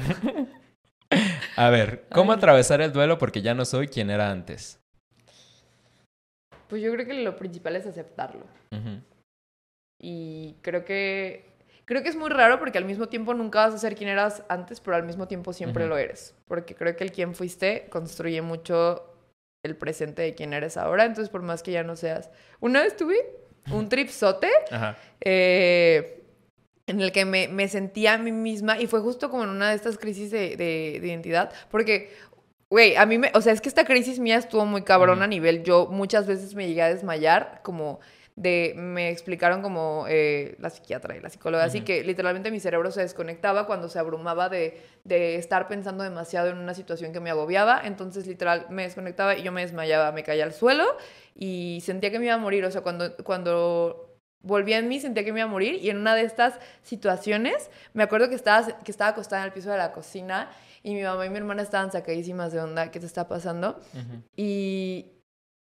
A ver, ¿cómo Ay. atravesar el duelo porque ya no soy quien era antes? Pues yo creo que lo principal es aceptarlo. Y creo que creo que es muy raro porque al mismo tiempo nunca vas a ser quien eras antes, pero al mismo tiempo siempre lo eres. Porque creo que el quien fuiste construye mucho el presente de quien eres ahora. Entonces, por más que ya no seas. Una vez tuve un tripsote eh, en el que me, me sentía a mí misma y fue justo como en una de estas crisis de, de- de identidad, porque, güey, a mí me, o sea, es que esta crisis mía estuvo muy cabrona Ujú. a nivel, yo muchas veces me llegué a desmayar, como de, me explicaron como eh, la psiquiatra y la psicóloga, así que literalmente mi cerebro se desconectaba cuando se abrumaba de, de estar pensando demasiado en una situación que me agobiaba, entonces literal me desconectaba y yo me desmayaba, me caía al suelo y sentía que me iba a morir, o sea, cuando, cuando volvía en mí, sentía que me iba a morir y en una de estas situaciones me acuerdo que estaba, que estaba acostada en el piso de la cocina y mi mamá y mi hermana estaban sacadísimas de onda, ¿qué te está pasando? Ujú. Y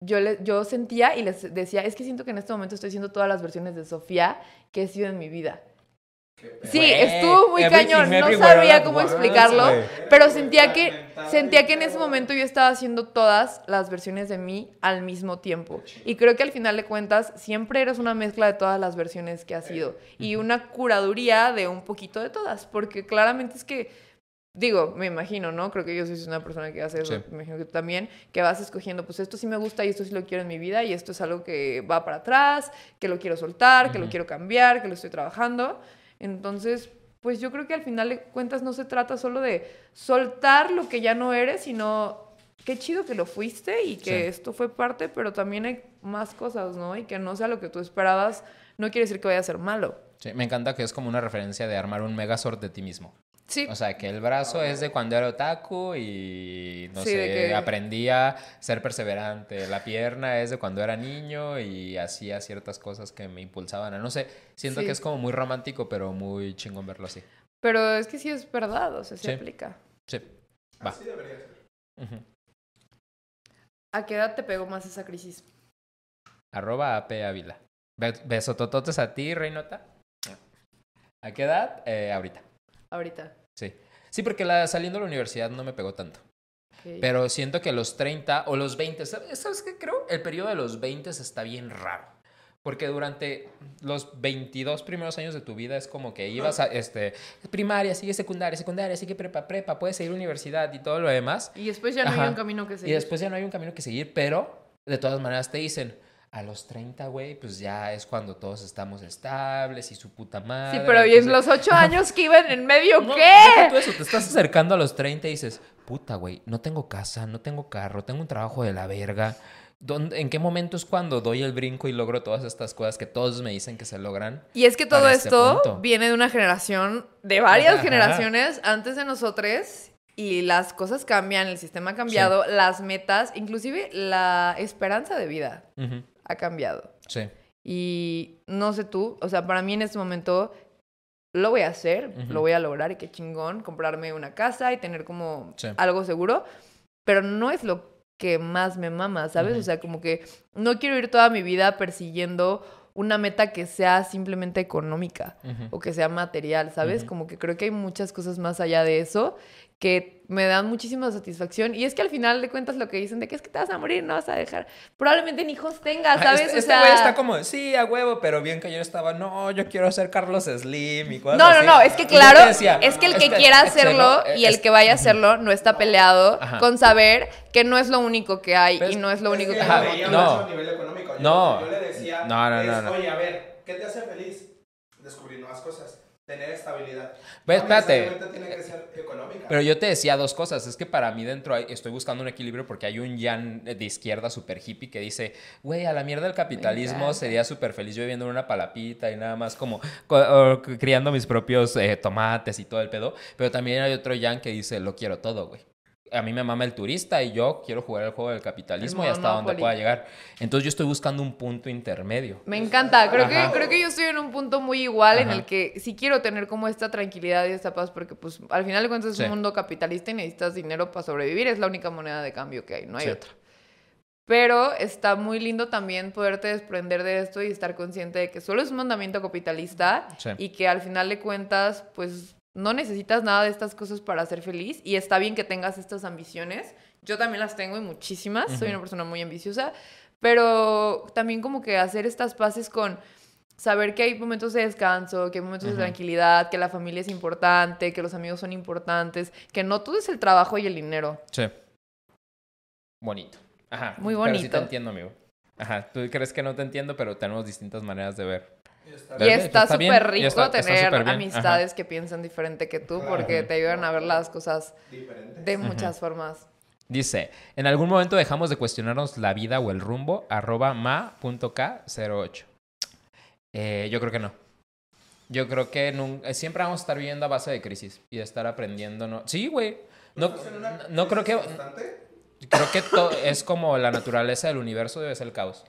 yo, le, yo sentía y les decía, es que siento que en este momento estoy haciendo todas las versiones de Sofía que he sido en mi vida. Sí, estuvo muy everything cañón, no sabía at cómo explicarlo, pero sentía que, sentía que en ese momento yo estaba haciendo todas las versiones de mí al mismo tiempo. Y creo que al final de cuentas siempre eres una mezcla de todas las versiones que has sido y una curaduría de un poquito de todas, porque claramente es que, digo, me imagino, ¿no? Creo que yo soy una persona que hace eso, Sí. me imagino que tú también, que vas escogiendo, pues esto sí me gusta y esto sí lo quiero en mi vida y esto es algo que va para atrás, que lo quiero soltar, que lo quiero cambiar, que lo estoy trabajando. Entonces, pues yo creo que al final de cuentas no se trata solo de soltar lo que ya no eres, sino qué chido que lo fuiste y que Sí. esto fue parte, pero también hay más cosas, ¿no? Y que no sea lo que tú esperabas, no quiere decir que vaya a ser malo. Sí, me encanta que es como una referencia de armar un megazord de ti mismo. Sí. O sea, que el brazo es de cuando era otaku y no Sí, sé, de que- aprendí a ser perseverante. La pierna es de cuando era niño y hacía ciertas cosas que me impulsaban a, no sé, siento Sí. que es como muy romántico, pero muy chingón verlo así. Pero es que sí es verdad, o sea, se Sí. aplica. Sí, va. Así debería ser. Ujú. ¿A qué edad te pegó más esa crisis? Arroba AP Ávila. Be- Besotototes a ti, Reinota. ¿A qué edad? Eh, ahorita. Ahorita. Sí. Sí, porque la, saliendo de la universidad no me pegó tanto. Pero siento que los 30 o los 20, ¿sabes sabes qué creo? El periodo de los 20 está bien raro. Porque durante los 22 primeros años de tu vida es como que ibas a este, primaria, sigue secundaria, secundaria, sigue prepa, prepa, puedes seguir universidad y todo lo demás. Y después ya no Ajá. hay un camino que seguir. Y después ya no hay un camino que seguir, pero de todas maneras te dicen, a los 30, güey, pues ya es cuando todos estamos estables y su puta madre. Sí, pero ¿y en entonces- los ocho años que iban en medio no, qué? tú eso, te estás acercando a los 30 y dices, puta, güey, no tengo casa, no tengo carro, tengo un trabajo de la verga. ¿Dónde- ¿En qué momento es cuando doy el brinco y logro todas estas cosas que todos me dicen que se logran? Y es que todo este esto viene de una generación, de varias Ajá. generaciones antes de nosotros. Y las cosas cambian, el sistema ha cambiado, las metas, inclusive la esperanza de vida Ujú, ha cambiado. Sí. Y no sé tú, o sea, para mí en este momento lo voy a hacer, Ujú. lo voy a lograr y qué chingón, comprarme una casa y tener como Sí. algo seguro, pero no es lo que más me mama, ¿sabes? Ujú. O sea, como que no quiero ir toda mi vida persiguiendo una meta que sea simplemente económica Ujú. o que sea material, ¿sabes? Como que creo que hay muchas cosas más allá de eso que me dan muchísima satisfacción. Y es que al final de cuentas lo que dicen de que es que te vas a morir, no vas a dejar. Probablemente ni hijos tengas, ¿sabes? Este, o este sea, güey está como, sí, a huevo, pero bien que yo estaba, no, yo quiero ser Carlos Slim y cosas No, no, así. no, es que claro, decía, es que el que este- quiera este hacerlo no, y el es- que vaya a hacerlo no está peleado Ajá. con saber que no es lo único que hay Pues, y no es lo único Es que que veía no. más a nivel económico. Yo, No. yo le decía, No, no, no, es, no. oye, a ver, ¿qué te hace feliz? Descubrir nuevas cosas, tener estabilidad. Pues, No espérate. necesariamente tiene que ser económica. Pero yo te decía dos cosas. Es que para mí dentro hay- estoy buscando un equilibrio porque hay un Jan de izquierda super hippie que dice, güey, a la mierda el capitalismo sería súper feliz yo viviendo en una palapita y nada más como criando mis propios eh, tomates y todo el pedo. Pero también hay otro Jan que dice, lo quiero todo, güey. A mí me mama el turista y yo quiero jugar el juego del capitalismo y hasta donde pueda llegar. Entonces yo estoy buscando un punto intermedio. Me encanta, creo que, creo que yo estoy en un punto muy igual en Ajá. el que sí quiero tener como esta tranquilidad y esta paz porque pues al final de cuentas es Sí. un mundo capitalista y necesitas dinero para sobrevivir, es la única moneda de cambio que hay, no hay Sí. otra. Pero está muy lindo también poderte desprender de esto y estar consciente de que solo es un mandamiento capitalista Sí. y que al final de cuentas pues no necesitas nada de estas cosas para ser feliz y está bien que tengas estas ambiciones. Yo también las tengo y muchísimas, soy una persona muy ambiciosa, pero también como que hacer estas paces con saber que hay momentos de descanso, que hay momentos de tranquilidad, que la familia es importante, que los amigos son importantes, que no todo es el trabajo y el dinero. Sí. Bonito. Ajá. Muy Pero sí te bonito. entiendo, amigo. Ajá. Tú crees que no te entiendo, pero tenemos distintas maneras de ver. Y está súper rico está- tener amistades que piensan diferente que tú porque te ayudan a ver las cosas diferente. de muchas formas. Dice, ¿en algún momento dejamos de cuestionarnos la vida o el rumbo? Arroba ma.k08. Eh, yo creo que no. Yo creo que nun- eh, siempre vamos a estar viviendo a base de crisis y de estar aprendiendo. ¿no? Sí, güey. No, ¿Estás en una no- no creo que... Creo que to- es como la naturaleza del universo debe ser el caos.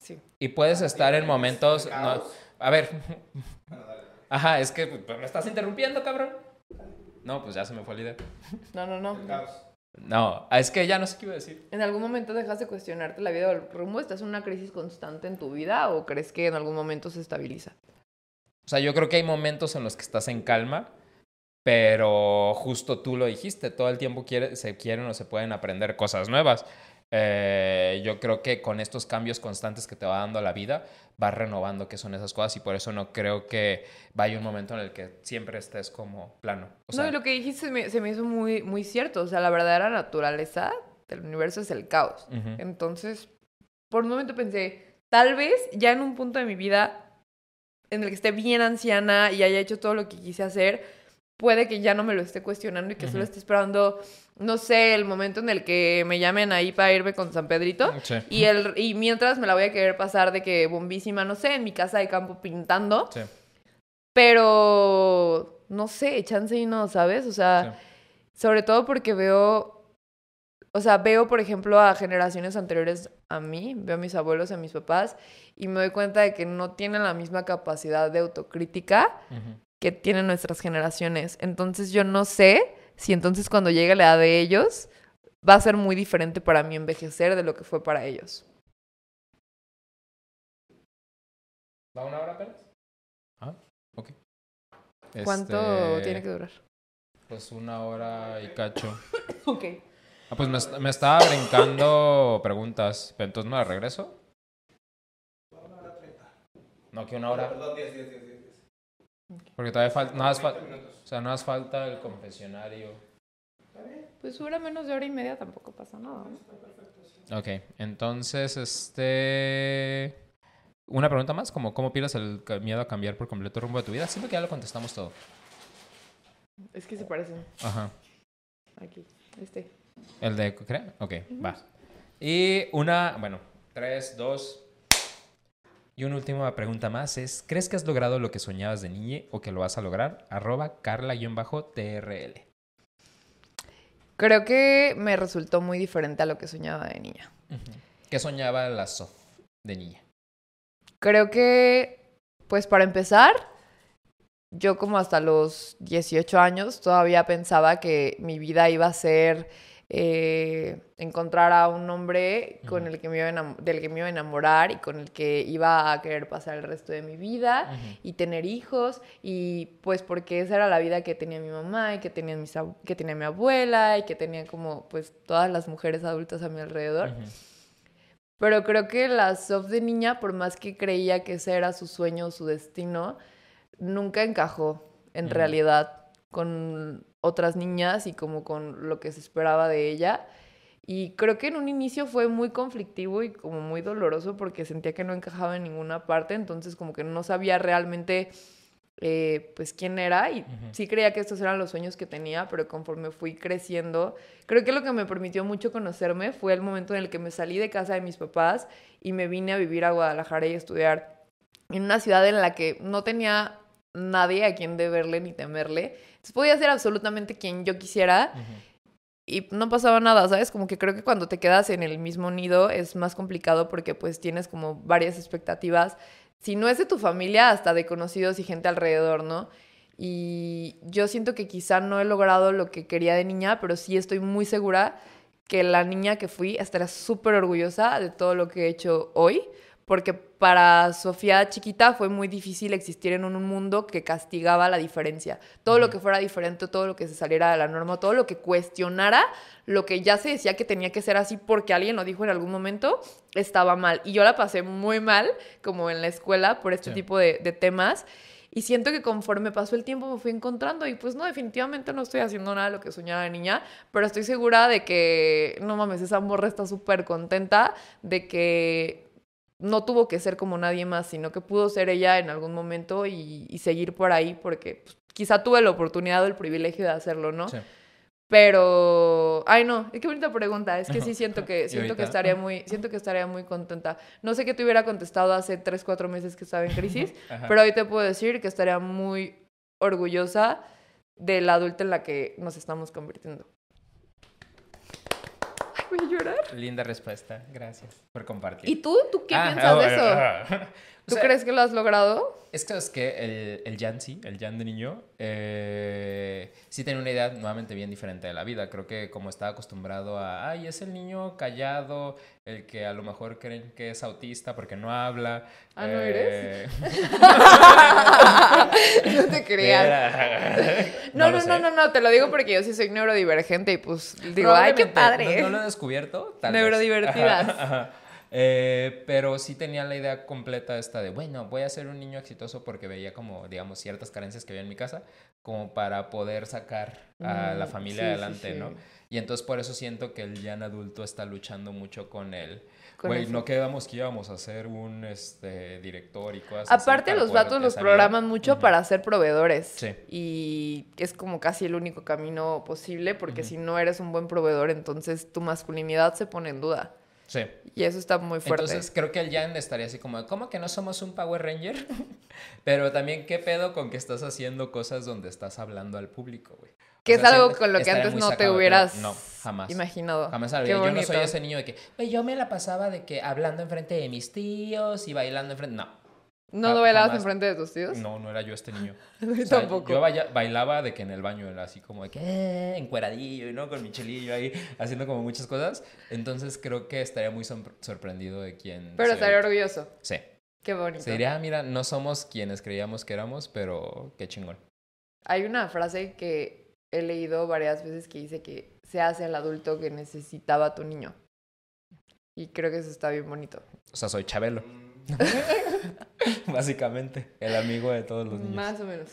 Sí. Y puedes estar en ¿Tienes momentos... no- a ver, ajá, es que me estás interrumpiendo, cabrón. No, pues ya se me fue la idea. No, no, no. No, es que ya no sé qué iba a decir. ¿En algún momento dejas de cuestionarte la vida o el rumbo? ¿Estás en una crisis constante en tu vida o crees que en algún momento se estabiliza? O sea, yo creo que hay momentos en los que estás en calma, pero justo tú lo dijiste, todo el tiempo quiere, se quieren o se pueden aprender cosas nuevas. Eh, yo creo que con estos cambios constantes que te va dando la vida, vas renovando qué son esas cosas y por eso no creo que vaya un momento en el que siempre estés como plano. O sea, no, y lo que dijiste se me, se me hizo muy, muy cierto. O sea, la verdadera naturaleza del universo es el caos. Entonces, por un momento pensé, tal vez ya en un punto de mi vida en el que esté bien anciana y haya hecho todo lo que quise hacer, puede que ya no me lo esté cuestionando y que solo esté esperando, no sé, el momento en el que me llamen ahí para irme con San Pedrito. sí, Y, el, y mientras me la voy a querer pasar de que bombísima, no sé, en mi casa de campo pintando. sí, Pero, no sé, chance y no, ¿sabes? O sea, sobre todo porque veo, o sea, veo, por ejemplo, a generaciones anteriores a mí, veo a mis abuelos a mis papás, y me doy cuenta de que no tienen la misma capacidad de autocrítica que tienen nuestras generaciones. Entonces yo no sé si entonces cuando llegue la edad de ellos va a ser muy diferente para mí envejecer de lo que fue para ellos. ¿Va una hora, Pérez? Ah, ok. ¿Cuánto Este, tiene que durar? Pues una hora y cacho. Ok. Ah, pues me, me estaba brincando preguntas, pero entonces me las regreso. Una hora treinta. No, que una hora. Perdón, 10, 10, 10, 10. Porque todavía falta. Nada más, 20 fal- minutos. o sea, nada más falta el confesionario. ¿Está bien? Pues dura menos de hora y media, tampoco pasa nada. ¿no? Ok, entonces, este. Una pregunta más, como cómo pierdes el miedo a cambiar por completo el rumbo de tu vida. Siento que ya lo contestamos todo. Es que se parecen Ajá. aquí. Este. El de, ¿cree? Ok, va. Y una, bueno, tres, dos. Y una última pregunta más es, ¿crees que has logrado lo que soñabas de niña o que lo vas a lograr? Arroba carla-trl. Creo que me resultó muy diferente a lo que soñaba de niña. ¿Qué soñaba la Sof de niña? Creo que, pues para empezar, yo como hasta los 18 años todavía pensaba que mi vida iba a ser eh, encontrar a un hombre con el que me iba del que me iba a enamorar y con el que iba a querer pasar el resto de mi vida y tener hijos y pues porque esa era la vida que tenía mi mamá y que tenía, mis que tenía mi abuela y que tenía como pues todas las mujeres adultas a mi alrededor. Pero creo que la Sof de niña, por más que creía que ese era su sueño o su destino, nunca encajó en realidad con otras niñas y como con lo que se esperaba de ella. Y creo que en un inicio fue muy conflictivo y como muy doloroso porque sentía que no encajaba en ninguna parte, entonces como que no sabía realmente eh, pues quién era y Ujú. sí creía que estos eran los sueños que tenía, pero conforme fui creciendo, creo que lo que me permitió mucho conocerme fue el momento en el que me salí de casa de mis papás y me vine a vivir a Guadalajara y a estudiar en una ciudad en la que no tenía nadie a quien deberle ni temerle. Entonces podía ser absolutamente quien yo quisiera y no pasaba nada, ¿sabes? Como que creo que cuando te quedas en el mismo nido es más complicado porque pues tienes como varias expectativas, si no es de tu familia, hasta de conocidos y gente alrededor, ¿no? Y yo siento que quizá no he logrado lo que quería de niña, pero sí estoy muy segura que la niña que fui estará súper orgullosa de todo lo que he hecho hoy, porque para Sofía chiquita fue muy difícil existir en un mundo que castigaba la diferencia. Todo lo que fuera diferente, todo lo que se saliera de la norma, todo lo que cuestionara lo que ya se decía que tenía que ser así porque alguien lo dijo en algún momento, estaba mal. Y yo la pasé muy mal, como en la escuela, por este Sí. tipo de, de temas. Y siento que conforme pasó el tiempo me fui encontrando y pues no, definitivamente no estoy haciendo nada de lo que soñaba de niña, pero estoy segura de que, no mames, esa morra está súper contenta de que no tuvo que ser como nadie más, sino que pudo ser ella en algún momento y, y seguir por ahí porque pues, quizá tuve la oportunidad o el privilegio de hacerlo, ¿no? Sí. Pero, ay no, qué bonita pregunta. Es que sí siento que ¿Y siento que estaría muy, siento que estaría muy contenta. No sé qué te hubiera contestado hace tres, cuatro meses que estaba en crisis, pero hoy te puedo decir que estaría muy orgullosa de la adulta en la que nos estamos convirtiendo. Ay, voy a llorar. Linda respuesta. Gracias por compartir. ¿Y tú? ¿Tú qué Ah, piensas de ah, eso? ah, ah. ¿Tú sea, crees que lo has logrado? Es que es que el, el Jan sí, el Jan de niño, eh, sí tiene una idea nuevamente bien diferente de la vida. Creo que como estaba acostumbrado a, ay, es el niño callado, el que a lo mejor creen que es autista porque no habla. Ah, ¿no eres? no te creas. No, no, no, no, no, te lo digo porque yo sí soy neurodivergente y pues digo, ay, qué padre. No, no lo he descubierto. tal vez. Neurodivertidas. Ajá, ajá. Eh, pero sí tenía la idea completa esta de, bueno, voy a ser un niño exitoso porque veía como, digamos, ciertas carencias que había en mi casa, como para poder sacar a la Mm, familia sí, adelante, sí. ¿no? Y entonces por eso siento que el Jan adulto está luchando mucho con Con güey, no quedamos que íbamos a ser un este, director y cosas así Aparte para los vatos los vida. programan mucho Ujú. para ser proveedores. Sí. Y es como casi el único camino posible porque Ujú. si no eres un buen proveedor, entonces tu masculinidad se pone en duda. Sí. Y eso está muy fuerte. Entonces creo que el Jan estaría así como, ¿cómo que no somos un Power Ranger? Pero también, ¿qué pedo con que estás haciendo cosas donde estás hablando al público, güey? O que es sea, algo con lo que antes no te hubieras. No, jamás. imaginado. Jamás Qué sabría. Yo no soy ese niño de que, yo me la pasaba de que hablando enfrente de mis tíos y bailando enfrente. No, ¿No lo bailabas enfrente de tus tíos? no, no era yo este niño. Yo O sea, tampoco. Yo baila- bailaba de que en el baño era así como de que eh, encueradillo, ¿no? Con mi chelillo ahí, haciendo como muchas cosas. Entonces creo que estaría muy sor- sorprendido de quién. Pero estaría orgulloso. Sí. Qué bonito. Se diría, "Ah, mira, no somos quienes creíamos que éramos, pero qué chingón. Hay una frase que he leído varias veces que dice que se hace el adulto que necesitaba tu niño. Y creo que eso está bien bonito. O sea, soy Chabelo. Básicamente, el amigo de todos los niños. Más o menos.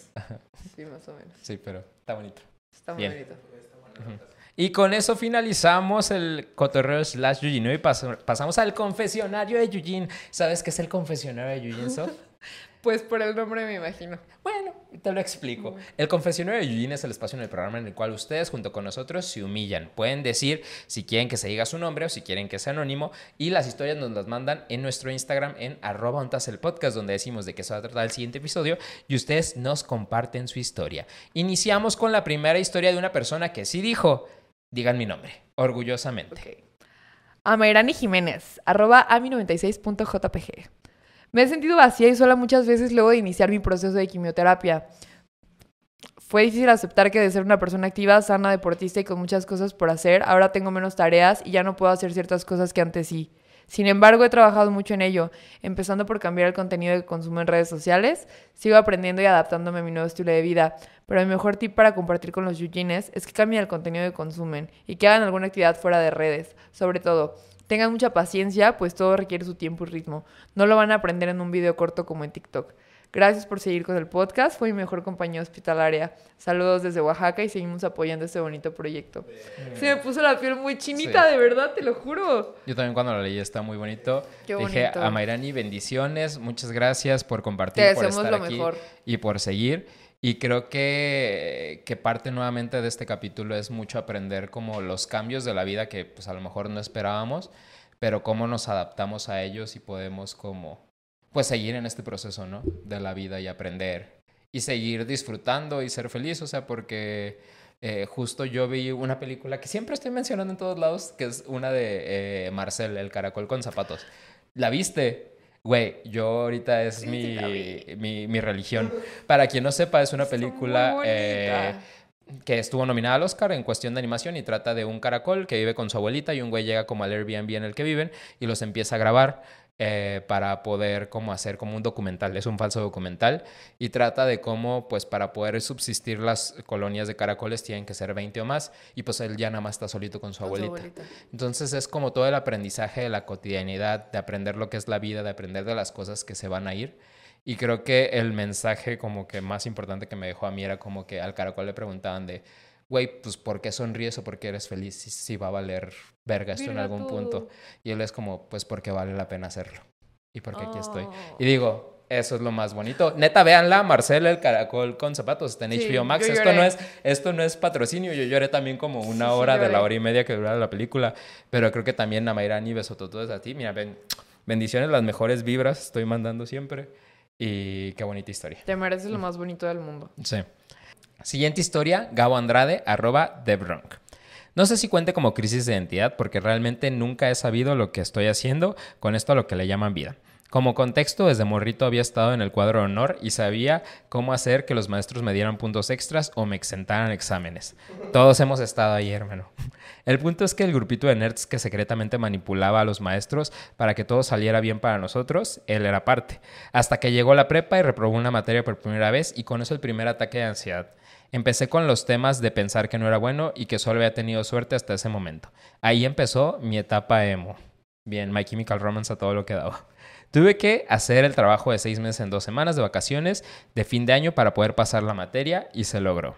Sí, más o menos. Sí, pero está bonito. Está muy Bien. bonito. Y con eso finalizamos el cotorreo slash Yujin. Y pas- pasamos al confesionario de Yujin. ¿Sabes qué es el confesionario de Yujin, Sof? Pues por el nombre me imagino. Bueno, te lo explico. El confesionario de Yujin es el espacio en el programa en el cual ustedes junto con nosotros se humillan. Pueden decir si quieren que se diga su nombre o si quieren que sea anónimo y las historias nos las mandan en nuestro Instagram en arroba el podcast donde decimos de qué se va a tratar el siguiente episodio y ustedes nos comparten su historia. Iniciamos con la primera historia de una persona que sí dijo, digan mi nombre, orgullosamente. Ok. Amairani Jiménez, arroba ami96.jpg. Me he sentido vacía y sola muchas veces luego de iniciar mi proceso de quimioterapia. Fue difícil aceptar que de ser una persona activa, sana, deportista y con muchas cosas por hacer, ahora tengo menos tareas y ya no puedo hacer ciertas cosas que antes sí. Sin embargo, he trabajado mucho en ello, empezando por cambiar el contenido que consumo en redes sociales. Sigo aprendiendo y adaptándome a mi nuevo estilo de vida, pero mi mejor tip para compartir con los yujines es que cambien el contenido que consumen y que hagan alguna actividad fuera de redes. Sobre todo, tengan mucha paciencia, pues todo requiere su tiempo y ritmo. No lo van a aprender en un video corto como en TikTok. Gracias por seguir con el podcast. Fue mi mejor compañía hospitalaria. Saludos desde Oaxaca y seguimos apoyando este bonito proyecto. Se me puso la piel muy chinita, Sí. de verdad, te lo juro. Yo también cuando la leí está muy bonito. Qué Dije bonito. a Mayrani, bendiciones, muchas gracias por compartir, Te por estar lo aquí mejor. y por seguir. Y creo que, que parte nuevamente de este capítulo es mucho aprender como los cambios de la vida que pues a lo mejor no esperábamos, pero cómo nos adaptamos a ellos y podemos como pues seguir en este proceso, ¿no? De la vida y aprender y seguir disfrutando y ser feliz, o sea, porque eh, justo yo vi una película que siempre estoy mencionando en todos lados, que es una de eh, Marcel, el caracol con zapatos. ¿La viste? Güey, yo ahorita es Sí, mi, sí mi, mi religión. Para quien no sepa, es una película eh, que estuvo nominada al Oscar en cuestión de animación y trata de un caracol que vive con su abuelita y un güey llega como al Airbnb en el que viven y los empieza a grabar eh, para poder como hacer como un documental, es un falso documental y trata de cómo pues para poder subsistir las colonias de caracoles tienen que ser 20 o más y pues él ya nada más está solito con su Con su abuelita. abuelita. Entonces es como todo el aprendizaje de la cotidianidad, de aprender lo que es la vida, de aprender de las cosas que se van a ir. Y creo que el mensaje como que más importante que me dejó a mí era como que al caracol le preguntaban de, güey, pues ¿por qué sonríes o por qué eres feliz si, si va a valer verga esto en algún todo. punto? Y él es como, pues porque vale la pena hacerlo. Y porque aquí estoy. Oh. Y digo, eso es lo más bonito. Neta, véanla, Marcela, el caracol con zapatos, está en Sí, HBO Max. Esto no, es, esto no es patrocinio, yo lloré también como una Sí, hora de la hora y media que duraba la película, pero creo que también a Mayrani besototodes a ti. Mira, ven, bendiciones, las mejores vibras estoy mandando siempre. Y qué bonita historia. Te mereces lo más bonito del mundo. Sí. Siguiente historia, Gabo Andrade, arroba. No sé si cuente como crisis de identidad porque realmente nunca he sabido lo que estoy haciendo con esto a lo que le llaman vida. Como contexto, desde morrito había estado en el cuadro de honor y sabía cómo hacer que los maestros me dieran puntos extras o me exentaran exámenes. Todos hemos estado ahí, hermano. El punto es que el grupito de nerds que secretamente manipulaba a los maestros para que todo saliera bien para nosotros, él era parte. Hasta que llegó la prepa y reprobó una materia por primera vez y con eso el primer ataque de ansiedad. Empecé con los temas de pensar que no era bueno y que solo había tenido suerte hasta ese momento. Ahí empezó mi etapa emo. Bien, My Chemical Romance a todo lo que daba. Tuve que hacer el trabajo de seis meses en dos semanas de vacaciones de fin de año para poder pasar la materia y se logró.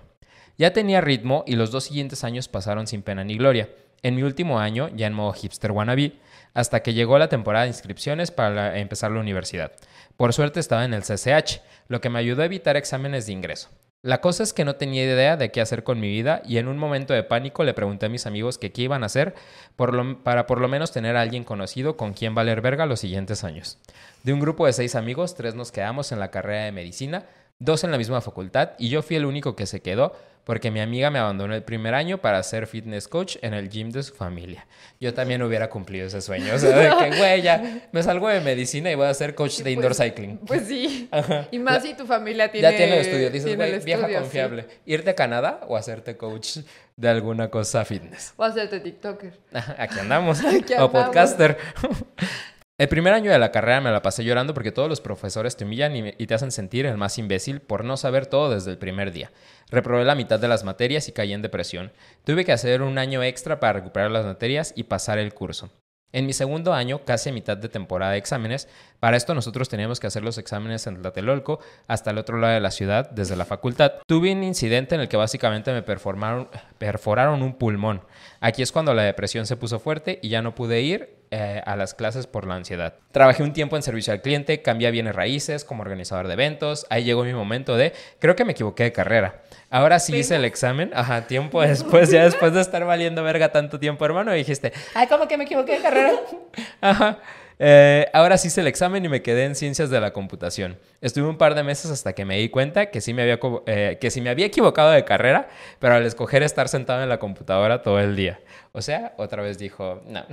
Ya tenía ritmo y los dos siguientes años pasaron sin pena ni gloria. En mi último año, ya en modo hipster wannabe, hasta que llegó la temporada de inscripciones para empezar la universidad. Por suerte estaba en el CCH, lo que me ayudó a evitar exámenes de ingreso. La cosa es que no tenía idea de qué hacer con mi vida y en un momento de pánico le pregunté a mis amigos que qué iban a hacer para por lo menos tener a alguien conocido con quien valer verga los siguientes años. De un grupo de seis amigos, tres nos quedamos en la carrera de medicina, dos en la misma facultad y yo fui el único que se quedó porque mi amiga me abandonó el primer año para ser fitness coach en el gym de su familia. Yo también hubiera cumplido ese sueño, o sea, de que, güey, ya me salgo de medicina y voy a ser coach de indoor cycling. Pues sí. Ajá. Y más La- si tu familia tiene. ya tiene el estudio, dices, güey, vieja sí. confiable. ¿Irte a Canadá o hacerte coach de alguna cosa fitness? O hacerte TikToker. Aquí andamos. Aquí o andamos. podcaster. El primer año de la carrera me la pasé llorando porque todos los profesores te humillan y, te hacen sentir el más imbécil por no saber todo desde el primer día. Reprobé la mitad de las materias y caí en depresión. Tuve que hacer un año extra para recuperar las materias y pasar el curso. En mi segundo año, casi mitad de temporada de exámenes, para esto nosotros teníamos que hacer los exámenes en Tlatelolco, hasta el otro lado de la ciudad, desde la facultad. Tuve un incidente en el que básicamente me perforaron un pulmón. Aquí es cuando la depresión se puso fuerte y ya no pude ir eh, a las clases por la ansiedad. Trabajé un tiempo en servicio al cliente, cambié bienes raíces como organizador de eventos. Ahí llegó mi momento de, creo que me equivoqué de carrera. Ahora sí hice el examen, ajá, tiempo después, ya después de estar valiendo verga tanto tiempo, hermano, dijiste, ay, ¿cómo que me equivoqué de carrera? Ajá. Eh, ahora sí hice el examen y me quedé en ciencias de la computación. Estuve un par de meses hasta que me di cuenta que sí me había, eh, que sí me había equivocado de carrera, pero al escoger estar sentado en la computadora todo el día. O sea, otra vez dijo, no.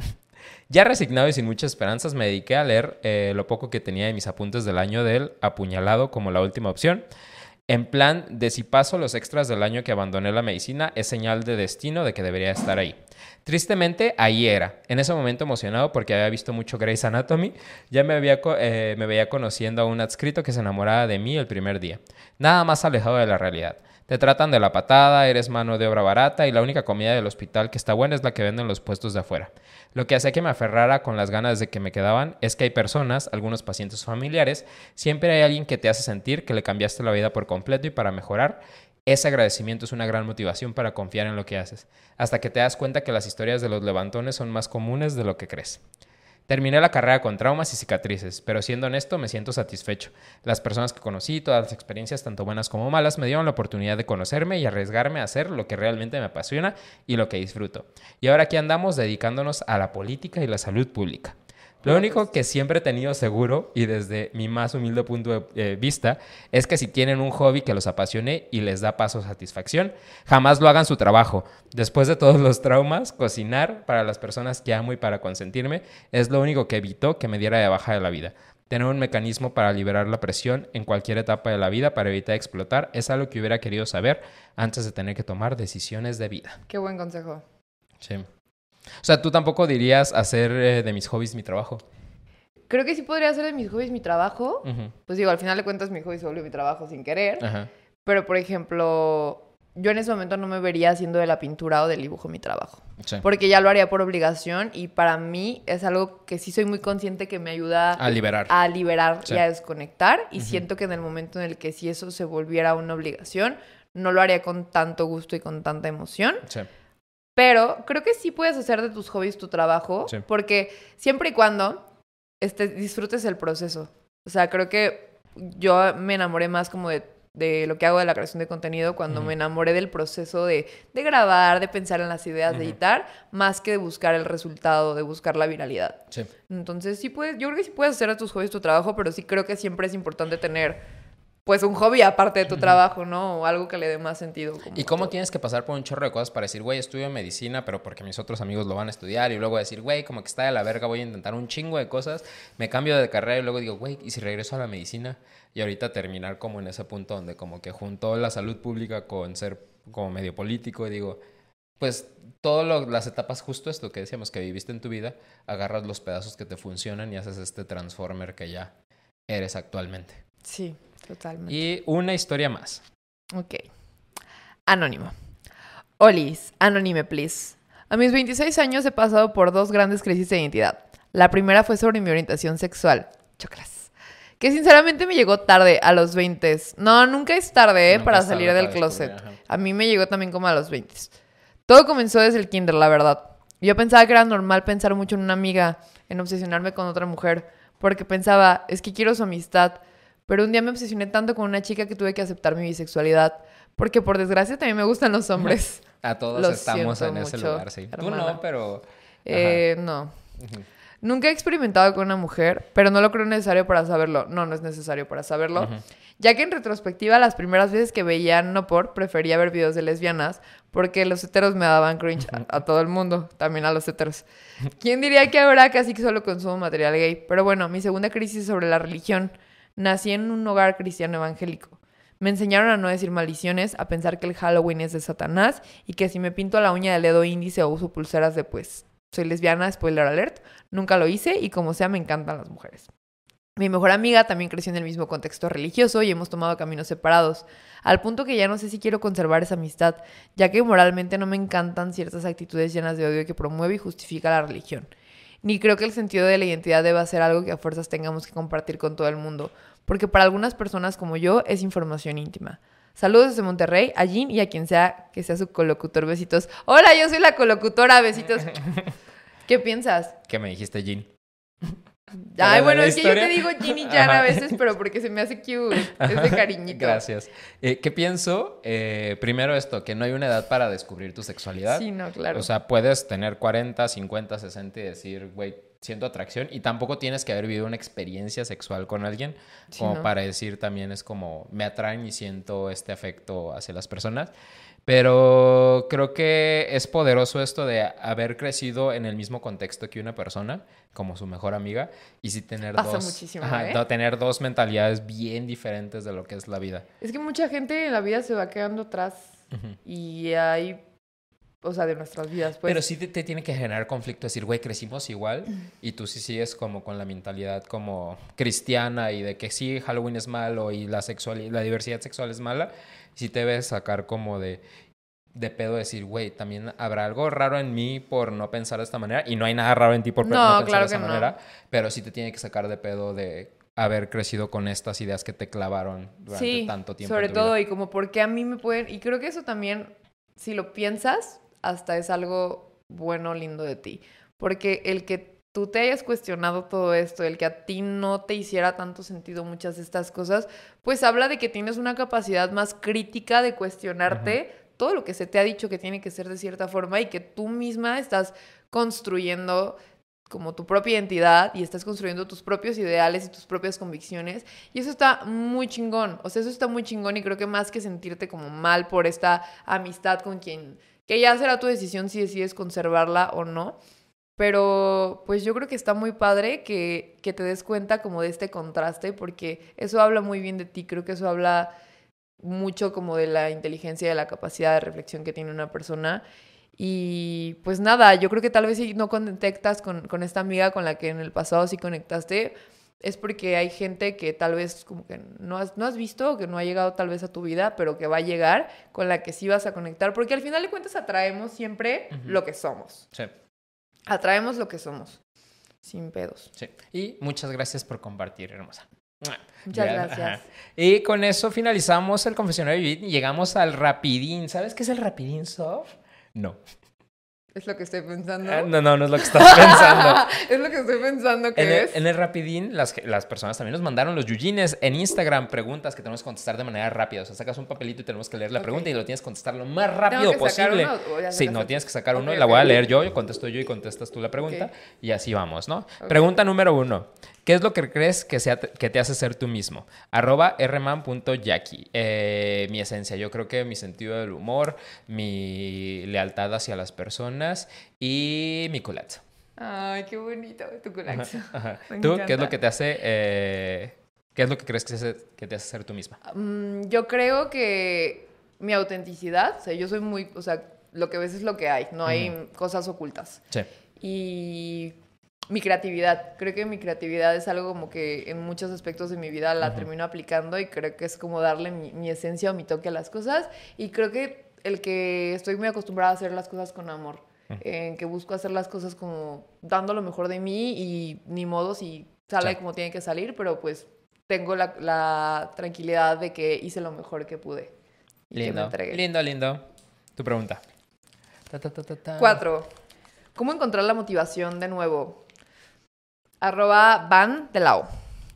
Ya resignado y sin muchas esperanzas, me dediqué a leer eh, lo poco que tenía de mis apuntes del año del apuñalado como la última opción. En plan de si paso los extras del año que abandoné la medicina, es señal de destino de que debería estar ahí. Tristemente, ahí era. En ese momento emocionado porque había visto mucho Grey's Anatomy, ya me, había eh, me veía conociendo a un adscrito que se enamoraba de mí el primer día. Nada más alejado de la realidad. Te tratan de la patada, eres mano de obra barata y la única comida del hospital que está buena es la que venden los puestos de afuera. Lo que hacía que me aferrara con las ganas de que me quedaban es que hay personas, algunos pacientes familiares, siempre hay alguien que te hace sentir que le cambiaste la vida por completo y para mejorar. Ese agradecimiento es una gran motivación para confiar en lo que haces, hasta que te das cuenta que las historias de los levantones son más comunes de lo que crees. Terminé la carrera con traumas y cicatrices, pero siendo honesto me siento satisfecho. Las personas que conocí, todas las experiencias, tanto buenas como malas, me dieron la oportunidad de conocerme y arriesgarme a hacer lo que realmente me apasiona y lo que disfruto. Y ahora aquí andamos dedicándonos a la política y la salud pública. Lo único que siempre he tenido seguro, y desde mi más humilde punto de eh, vista, es que si tienen un hobby que los apasione y les da paso satisfacción, jamás lo hagan su trabajo. Después de todos los traumas, cocinar para las personas que amo y para consentirme es lo único que evitó que me diera de baja de la vida. Tener un mecanismo para liberar la presión en cualquier etapa de la vida para evitar explotar es algo que hubiera querido saber antes de tener que tomar decisiones de vida. Qué buen consejo. Sí. O sea, tú tampoco dirías hacer eh, de mis hobbies mi trabajo. Creo que sí podría ser de mis hobbies mi trabajo. Pues digo, al final de cuentas mi hobby se vuelve mi trabajo sin querer. Ajá. Pero, por ejemplo, yo en ese momento no me vería haciendo de la pintura o del dibujo mi trabajo. Sí. Porque ya lo haría por obligación y para mí es algo que sí soy muy consciente que me ayuda A liberar. a liberar Sí. y a desconectar. Y siento que en el momento en el que si eso se volviera una obligación, no lo haría con tanto gusto y con tanta emoción. Sí. Pero creo que sí puedes hacer de tus hobbies tu trabajo, Sí. porque siempre y cuando este, disfrutes el proceso. O sea, creo que yo me enamoré más como de, de lo que hago de la creación de contenido cuando me enamoré del proceso de, de grabar, de pensar en las ideas, de editar, más que de buscar el resultado, de buscar la viralidad. Sí. Entonces, sí puedes, yo creo que sí puedes hacer de tus hobbies tu trabajo, pero sí creo que siempre es importante tener, pues, un hobby aparte de tu trabajo, ¿no? O algo que le dé más sentido. como ¿Y cómo todo. tienes que pasar por un chorro de cosas para decir, güey, estudio medicina, pero porque mis otros amigos lo van a estudiar? Y luego decir, güey, como que está de la verga, voy a intentar un chingo de cosas, me cambio de carrera y luego digo, güey, ¿y si regreso a la medicina? Y ahorita terminar como en ese punto donde como que juntó la salud pública con ser como medio político y digo, pues todas las etapas, justo esto que decíamos que viviste en tu vida, agarras los pedazos que te funcionan y haces este transformer que ya eres actualmente. Sí, totalmente. Y una historia más. Ok. Anónimo. Olis, anónime, please. A mis 26 años he pasado por dos grandes crisis de identidad. La primera fue sobre mi orientación sexual. Choclas. Que sinceramente me llegó tarde, a los 20. No, nunca es tarde, ¿eh? Para salir del closet. A mí me llegó también como a los 20. Todo comenzó desde el kinder, la verdad. Yo pensaba que era normal pensar mucho en una amiga, en obsesionarme con otra mujer, porque pensaba, es que quiero su amistad. Pero un día me obsesioné tanto con una chica que tuve que aceptar mi bisexualidad, porque por desgracia también me gustan los hombres. A todos Lo estamos en ese mucho, lugar, sí. Tú no, pero... Eh, no. Nunca he experimentado con una mujer, pero no lo creo necesario para saberlo. No, no es necesario para saberlo. Ya que en retrospectiva, las primeras veces que veía No Por, prefería ver videos de lesbianas, porque los heteros me daban cringe a, a todo el mundo, también a los heteros. ¿Quién diría que ahora casi que solo consumo material gay? Pero bueno, mi segunda crisis sobre la religión. Nací en un hogar cristiano evangélico. Me enseñaron a no decir maldiciones, a pensar que el Halloween es de Satanás y que si me pinto la uña del dedo índice o uso pulseras de pues soy lesbiana, spoiler alert, nunca lo hice y como sea me encantan las mujeres. Mi mejor amiga también creció en el mismo contexto religioso y hemos tomado caminos separados, al punto que ya no sé si quiero conservar esa amistad, ya que moralmente no me encantan ciertas actitudes llenas de odio que promueve y justifica la religión. Ni creo que el sentido de la identidad deba ser algo que a fuerzas tengamos que compartir con todo el mundo, porque para algunas personas como yo es información íntima. Saludos desde Monterrey, a Jean y a quien sea que sea su colocutor. Besitos. Hola, yo soy la colocutora. Besitos. ¿Qué piensas? ¿Qué me dijiste, Jean? Ay, bueno, es que yo te historia. digo Jean y Jan Ajá. a veces, pero porque se me hace cute. Es de cariñito. Gracias. Eh, ¿Qué pienso? Eh, primero esto, que no hay una edad para descubrir tu sexualidad. Sí, no, claro. O sea, puedes tener 40, 50, 60 y decir, güey, siento atracción. Y tampoco tienes que haber vivido una experiencia sexual con alguien Sí, como ¿no? para decir también es como, me atraen y siento este afecto hacia las personas. Pero creo que es poderoso esto de haber crecido en el mismo contexto que una persona, como su mejor amiga, y sí tener Pasa dos, muchísimo, ajá, ¿eh? tener dos mentalidades bien diferentes de lo que es la vida. Es que mucha gente en la vida se va quedando atrás y hay, o sea, de nuestras vidas, pues. Pero sí te, te tiene que generar conflicto decir, güey, crecimos igual y tú sí sigues como con la mentalidad como cristiana y de que sí, Halloween es malo y la, sexual, la diversidad sexual es mala. Sí te ves sacar como de, de pedo decir, güey, también habrá algo raro en mí por no pensar de esta manera y no hay nada raro en ti por No, no, pensar claro de esa no. manera, pero sí te tiene que sacar de pedo de haber crecido con estas ideas que te clavaron durante sí, tanto tiempo. sobre vida. todo y como porque a mí me pueden, y creo que eso también, si lo piensas, hasta es algo bueno, lindo de ti. Porque el que tú te hayas cuestionado todo esto, el que a ti no te hiciera tanto sentido muchas de estas cosas, pues habla de que tienes una capacidad más crítica de cuestionarte todo lo que se te ha dicho que tiene que ser de cierta forma y que tú misma estás construyendo como tu propia identidad y estás construyendo tus propios ideales y tus propias convicciones. Y eso está muy chingón. O sea, eso está muy chingón y creo que más que sentirte como mal por esta amistad con quien, que ya será tu decisión si decides conservarla o no. Pero pues yo creo que está muy padre que, que te des cuenta como de este contraste porque eso habla muy bien de ti. Creo que eso habla mucho como de la inteligencia y de la capacidad de reflexión que tiene una persona. Y pues nada, yo creo que tal vez si no conectas con, con esta amiga con la que en el pasado sí conectaste, es porque hay gente que tal vez como que no has, no has visto que no ha llegado tal vez a tu vida, pero que va a llegar, con la que sí vas a conectar, porque al final de cuentas atraemos siempre lo que somos. Sí, Atraemos lo que somos, sin pedos. sí. Y muchas gracias por compartir, hermosa. Muchas Ya, gracias. ajá. Y con eso finalizamos el confesionario y llegamos al rapidín. ¿Sabes qué es el rapidín soft? No. Es lo que estoy pensando. Ah, No, no, no es lo que estás pensando. es lo que estoy pensando que En el, es. en el rapidín, las, las personas también nos mandaron los yujines en Instagram preguntas que tenemos que contestar de manera rápida. O sea, sacas un papelito y tenemos que leer la pregunta y lo tienes que contestar lo más rápido que posible. uno Sí, no, tienes que sacar uno y la voy a leer yo, yo contesto yo y contestas tú la pregunta y así vamos, ¿no? Pregunta número uno. ¿Qué es lo que crees que, sea, que te hace ser tú mismo? Arroba rman.yaki. Eh, mi esencia, yo creo que mi sentido del humor, mi lealtad hacia las personas y mi culazo. Ay, qué bonito tu culazo. Ajá. ¿Tú qué es lo que te hace, eh, qué es lo que crees que, se- que te hace ser tú misma? Mm, yo creo que mi autenticidad, o sea, yo soy muy, o sea, lo que ves es lo que hay, no hay cosas ocultas. Sí. Y mi creatividad, creo que mi creatividad es algo como que en muchos aspectos de mi vida la termino aplicando y creo que es como darle mi, mi esencia o mi toque a las cosas y creo que el que estoy muy acostumbrada a hacer las cosas con amor, en que busco hacer las cosas como dando lo mejor de mí y ni modo si sale Sí. como tiene que salir, pero pues tengo la, la tranquilidad de que hice lo mejor que pude. Y que me Lindo. Lindo, lindo. Tu pregunta. Ta, ta, ta, ta, ta. Cuatro. ¿Cómo encontrar la motivación de nuevo? Arroba van de lao.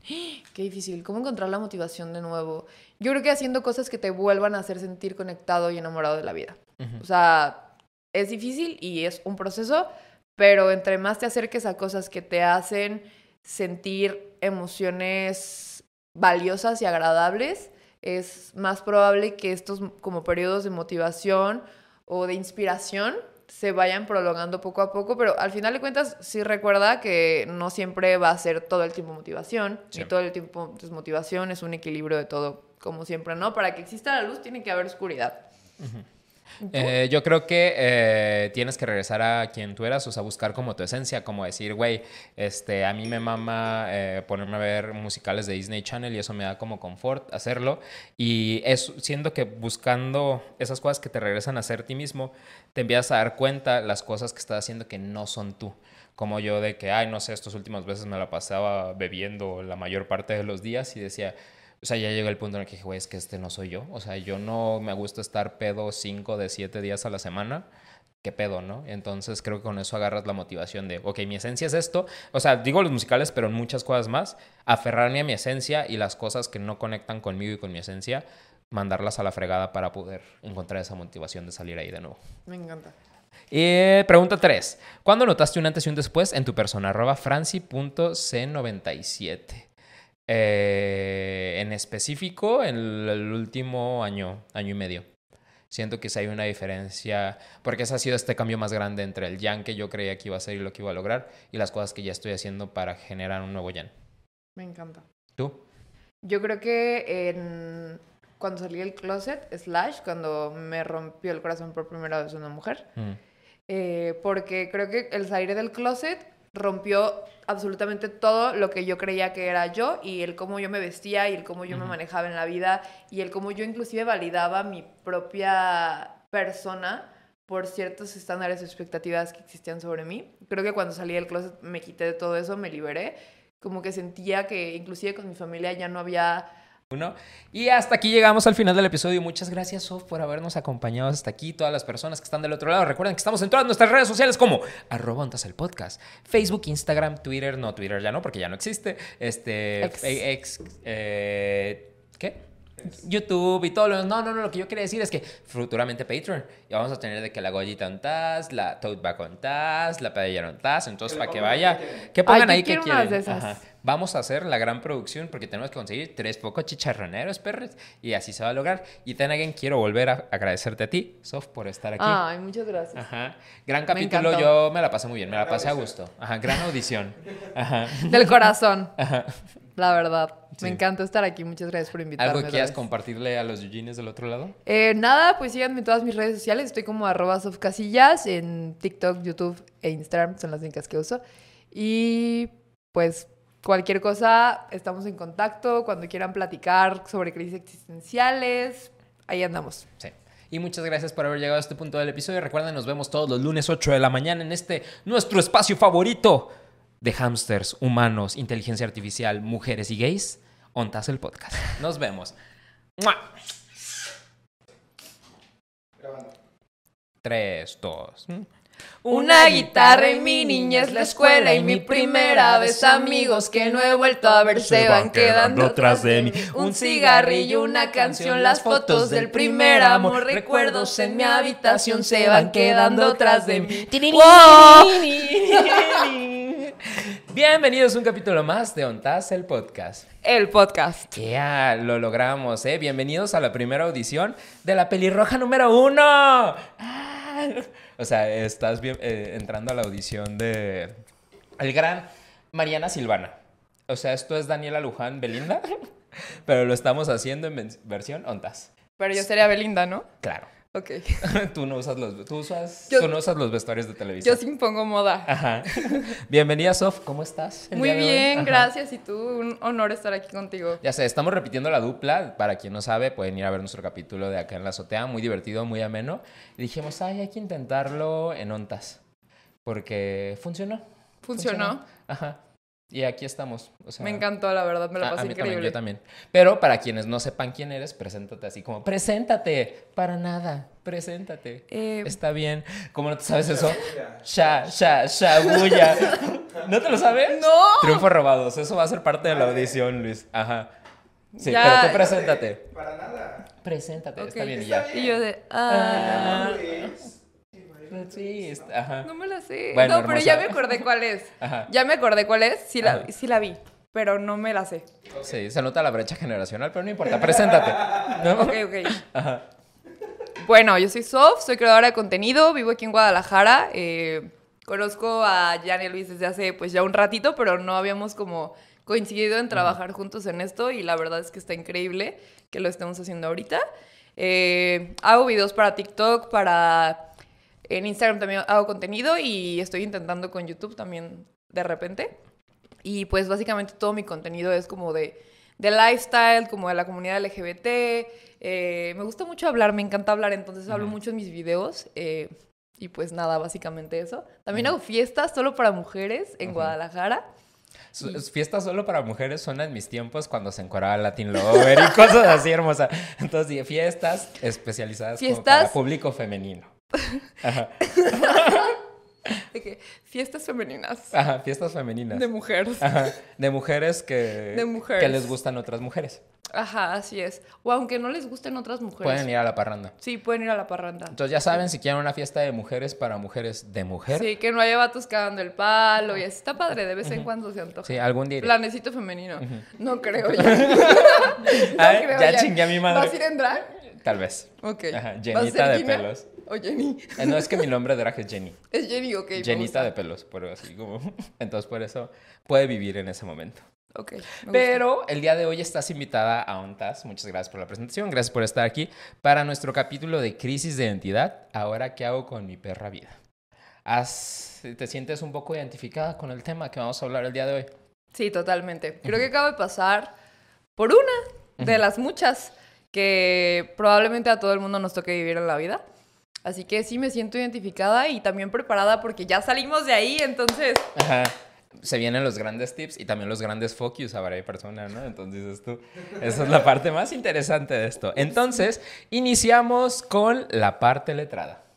Qué difícil. ¿Cómo encontrar la motivación de nuevo? Yo creo que haciendo cosas que te vuelvan a hacer sentir conectado y enamorado de la vida. O sea, es difícil y es un proceso, pero entre más te acerques a cosas que te hacen sentir emociones valiosas y agradables, es más probable que estos como periodos de motivación o de inspiración se vayan prolongando poco a poco, pero al final de cuentas sí recuerda que no siempre va a ser todo el tiempo motivación, Sí. ni todo el tiempo desmotivación, es un equilibrio de todo, como siempre, ¿no? Para que exista la luz tiene que haber oscuridad. Eh, yo creo que eh, tienes que regresar a quien tú eras, o sea, buscar como tu esencia, como decir, güey, este, a mí me mama eh, ponerme a ver musicales de Disney Channel y eso me da como confort hacerlo. Y es, siendo que buscando esas cosas que te regresan a ser ti mismo, te empiezas a dar cuenta las cosas que estás haciendo que no son tú. Como yo de que, ay, no sé, estos últimos veces me la pasaba bebiendo la mayor parte de los días y decía, o sea, ya llegó el punto en el que dije, güey, es que este no soy yo. O sea, yo no me gusta estar pedo 5 de 7 días a la semana. ¿Qué pedo, no? Entonces creo que con eso agarras la motivación de, ok, mi esencia es esto. O sea, digo los musicales, pero en muchas cosas más. Aferrarme a mi esencia y las cosas que no conectan conmigo y con mi esencia, mandarlas a la fregada para poder encontrar esa motivación de salir ahí de nuevo. Me encanta. Y pregunta 3. ¿Cuándo notaste un antes y un después en tu persona? Arroba franci.c97. Eh, en específico, en el, último año, año y medio. Siento que sí hay una diferencia, porque ese ha sido este cambio más grande entre el Jan que yo creía que iba a ser y lo que iba a lograr, y las cosas que ya estoy haciendo para generar un nuevo Jan. Me encanta. ¿Tú? Yo creo que en... cuando salí del closet, slash, cuando me rompió el corazón por primera vez una mujer, Mm. eh, porque creo que el salir del closet rompió absolutamente todo lo que yo creía que era yo y el cómo yo me vestía y el cómo yo me manejaba en la vida y el cómo yo inclusive validaba mi propia persona por ciertos estándares o expectativas que existían sobre mí. Creo que cuando salí del closet me quité de todo eso, me liberé, como que sentía que inclusive con mi familia ya no había Uno. Y hasta aquí llegamos al final del episodio. Muchas gracias, Sof, por habernos acompañado hasta aquí. Todas las personas que están del otro lado. Recuerden que estamos en todas nuestras redes sociales como arroba ontas el podcast. Facebook, Instagram, Twitter. No, Twitter ya no, porque ya no existe. Este. Ex. eh, ex, eh, ¿Qué? YouTube y todo lo No, no, no. Lo que yo quería decir es que futuramente Patreon. Y vamos a tener de que la Goyita on Taz, la Tote Bag on Taz, la Paella on Taz. Entonces, para que vaya. que pongan Ay, ahí que quieren. Vamos a hacer la gran producción porque tenemos que conseguir tres pocos chicharroneros, perros. Y así se va a lograr. Y then again, quiero volver a agradecerte a ti, Sof, por estar aquí. Ay, muchas gracias. Ajá. Gran capítulo, yo me la pasé muy bien, me la pasé a gusto. Ajá, gran audición. Ajá. Del corazón, Ajá. la verdad. Sí. Me encanta estar aquí. Muchas gracias por invitarme. ¿Algo quieras compartirle a los Eugenies del otro lado? Eh, nada, pues síganme en todas mis redes sociales. Estoy como arroba sofcasillas en TikTok, YouTube e Instagram. Son las únicas que uso. Y pues cualquier cosa, estamos en contacto. Cuando quieran platicar sobre crisis existenciales, ahí andamos. Sí. Y muchas gracias por haber llegado a este punto del episodio. Recuerden, nos vemos todos los lunes 8 de la mañana en este nuestro espacio favorito de hamsters, humanos, inteligencia artificial, mujeres y gays. Ontas el podcast. Nos vemos. ¡Mua! Grabando. 3, 2. Una guitarra en mi niñez, la escuela y mi primera vez amigos que no he vuelto a ver se van quedando tras de mí. Un cigarrillo, una canción, las fotos del primer amor, recuerdos en mi habitación se van quedando tras de mí. Bienvenidos a un capítulo más de Ontas el podcast. El podcast. Ya, lo logramos, ¿eh? Bienvenidos a la primera audición de la pelirroja número uno. Ah. O sea, estás bien- eh, entrando a la audición de el gran Mariana Silvana. O sea, esto es Daniela Luján Belinda, pero lo estamos haciendo en versión Ontas. Pero yo sería Belinda, ¿no? Claro. Ok. Tú no usas los, tú usas, Yo- tú no usas los vestuarios de televisión. Yo sí impongo moda. Ajá. Bienvenida, Sof. ¿Cómo estás? Muy bien, gracias. Y tú, un honor estar aquí contigo. Ya sé, estamos repitiendo la dupla. Para quien no sabe, pueden ir a ver nuestro capítulo de acá en la azotea. Muy divertido, muy ameno. Y dijimos, ay, hay que intentarlo en ontas. Porque funcionó. Funcionó. Ajá. Y aquí estamos. O sea, Me encantó, la verdad, me la a- a pasé mí también, increíble. yo también. Pero para quienes no sepan quién eres, preséntate así como, preséntate. Para nada, preséntate. Eh, Está bien. ¿Cómo no te sabes eso? Sha, sha, shabuya. ¿No te lo sabes? ¡No! Triunfos robados. Eso va a ser parte de la audición, Luis. Ajá. Sí, Ya. pero tú preséntate. Para nada. Preséntate, está bien y ya. Y yo de, ah, Ah. Luis. Sí, está- ajá. no me la sé. Bueno, no, pero ya me acordé cuál es. Ajá. Ya me acordé cuál es. Sí la, Ajá. sí la vi, pero no me la sé. Sí, se nota la brecha generacional, pero no importa. Preséntate. ¿no? Ok, ok. Ajá. Bueno, yo soy Sof, soy creadora de contenido, vivo aquí en Guadalajara. eh, conozco a Jan y Luis desde hace pues ya un ratito, pero no habíamos como coincidido en trabajar juntos en esto y la verdad es que está increíble que lo estemos haciendo ahorita. Eh, hago videos para TikTok, para... En Instagram también hago contenido y estoy intentando con YouTube también de repente. Y pues básicamente todo mi contenido es como de, de lifestyle, como de la comunidad LGBT. eh, me gusta mucho hablar, me encanta hablar, entonces hablo mucho en mis videos. eh, y pues nada, básicamente eso. También hago fiestas solo para mujeres en. Guadalajara. Fiestas solo para mujeres son en mis tiempos cuando se encoraba Latin Lover y cosas así hermosas. Entonces, fiestas especializadas como para Fiestas- público femenino. Ajá. Que, fiestas femeninas Ajá, fiestas femeninas. de mujeres. Ajá, de mujeres que, De mujeres. que les gustan otras mujeres. Ajá, así es. O aunque no les gusten otras mujeres. Pueden ir a la parranda. Sí, pueden ir a la parranda. Entonces ya saben, si quieren una fiesta de mujeres para mujeres de mujer, Sí, que no haya vatos cagando el palo y así está padre, de vez en cuando se antoja. sí, algún día. iré. Planecito femenino. No creo ya. Ay, creo ya ya. chingué a mi madre. ¿Vas a ir en drag? Tal vez. Ok. Ajá, ¿Va a llenita de Gina pelos. O Jenny. Eh, No, es que mi nombre de drag es Jenny. Es Jenny, ok. gusta. de pelos, pero así como. Entonces, por eso puede vivir en ese momento. Ok. Pero el día de hoy estás invitada a ONTAS. Muchas gracias por la presentación. Gracias por estar aquí para nuestro capítulo de crisis de identidad. Ahora, ¿qué hago con mi perra vida? ¿Has- ¿Te sientes un poco identificada con el tema que vamos a hablar el día de hoy? Sí, totalmente. Creo que acabo de pasar por una de las muchas que probablemente a todo el mundo nos toque vivir en la vida. Así que sí me siento identificada y también preparada porque ya salimos de ahí, entonces Ajá. Se vienen los grandes tips y también los grandes focus a varias personas, ¿no? Entonces, esto, esa es la parte más interesante de esto. Entonces, iniciamos con la parte letrada.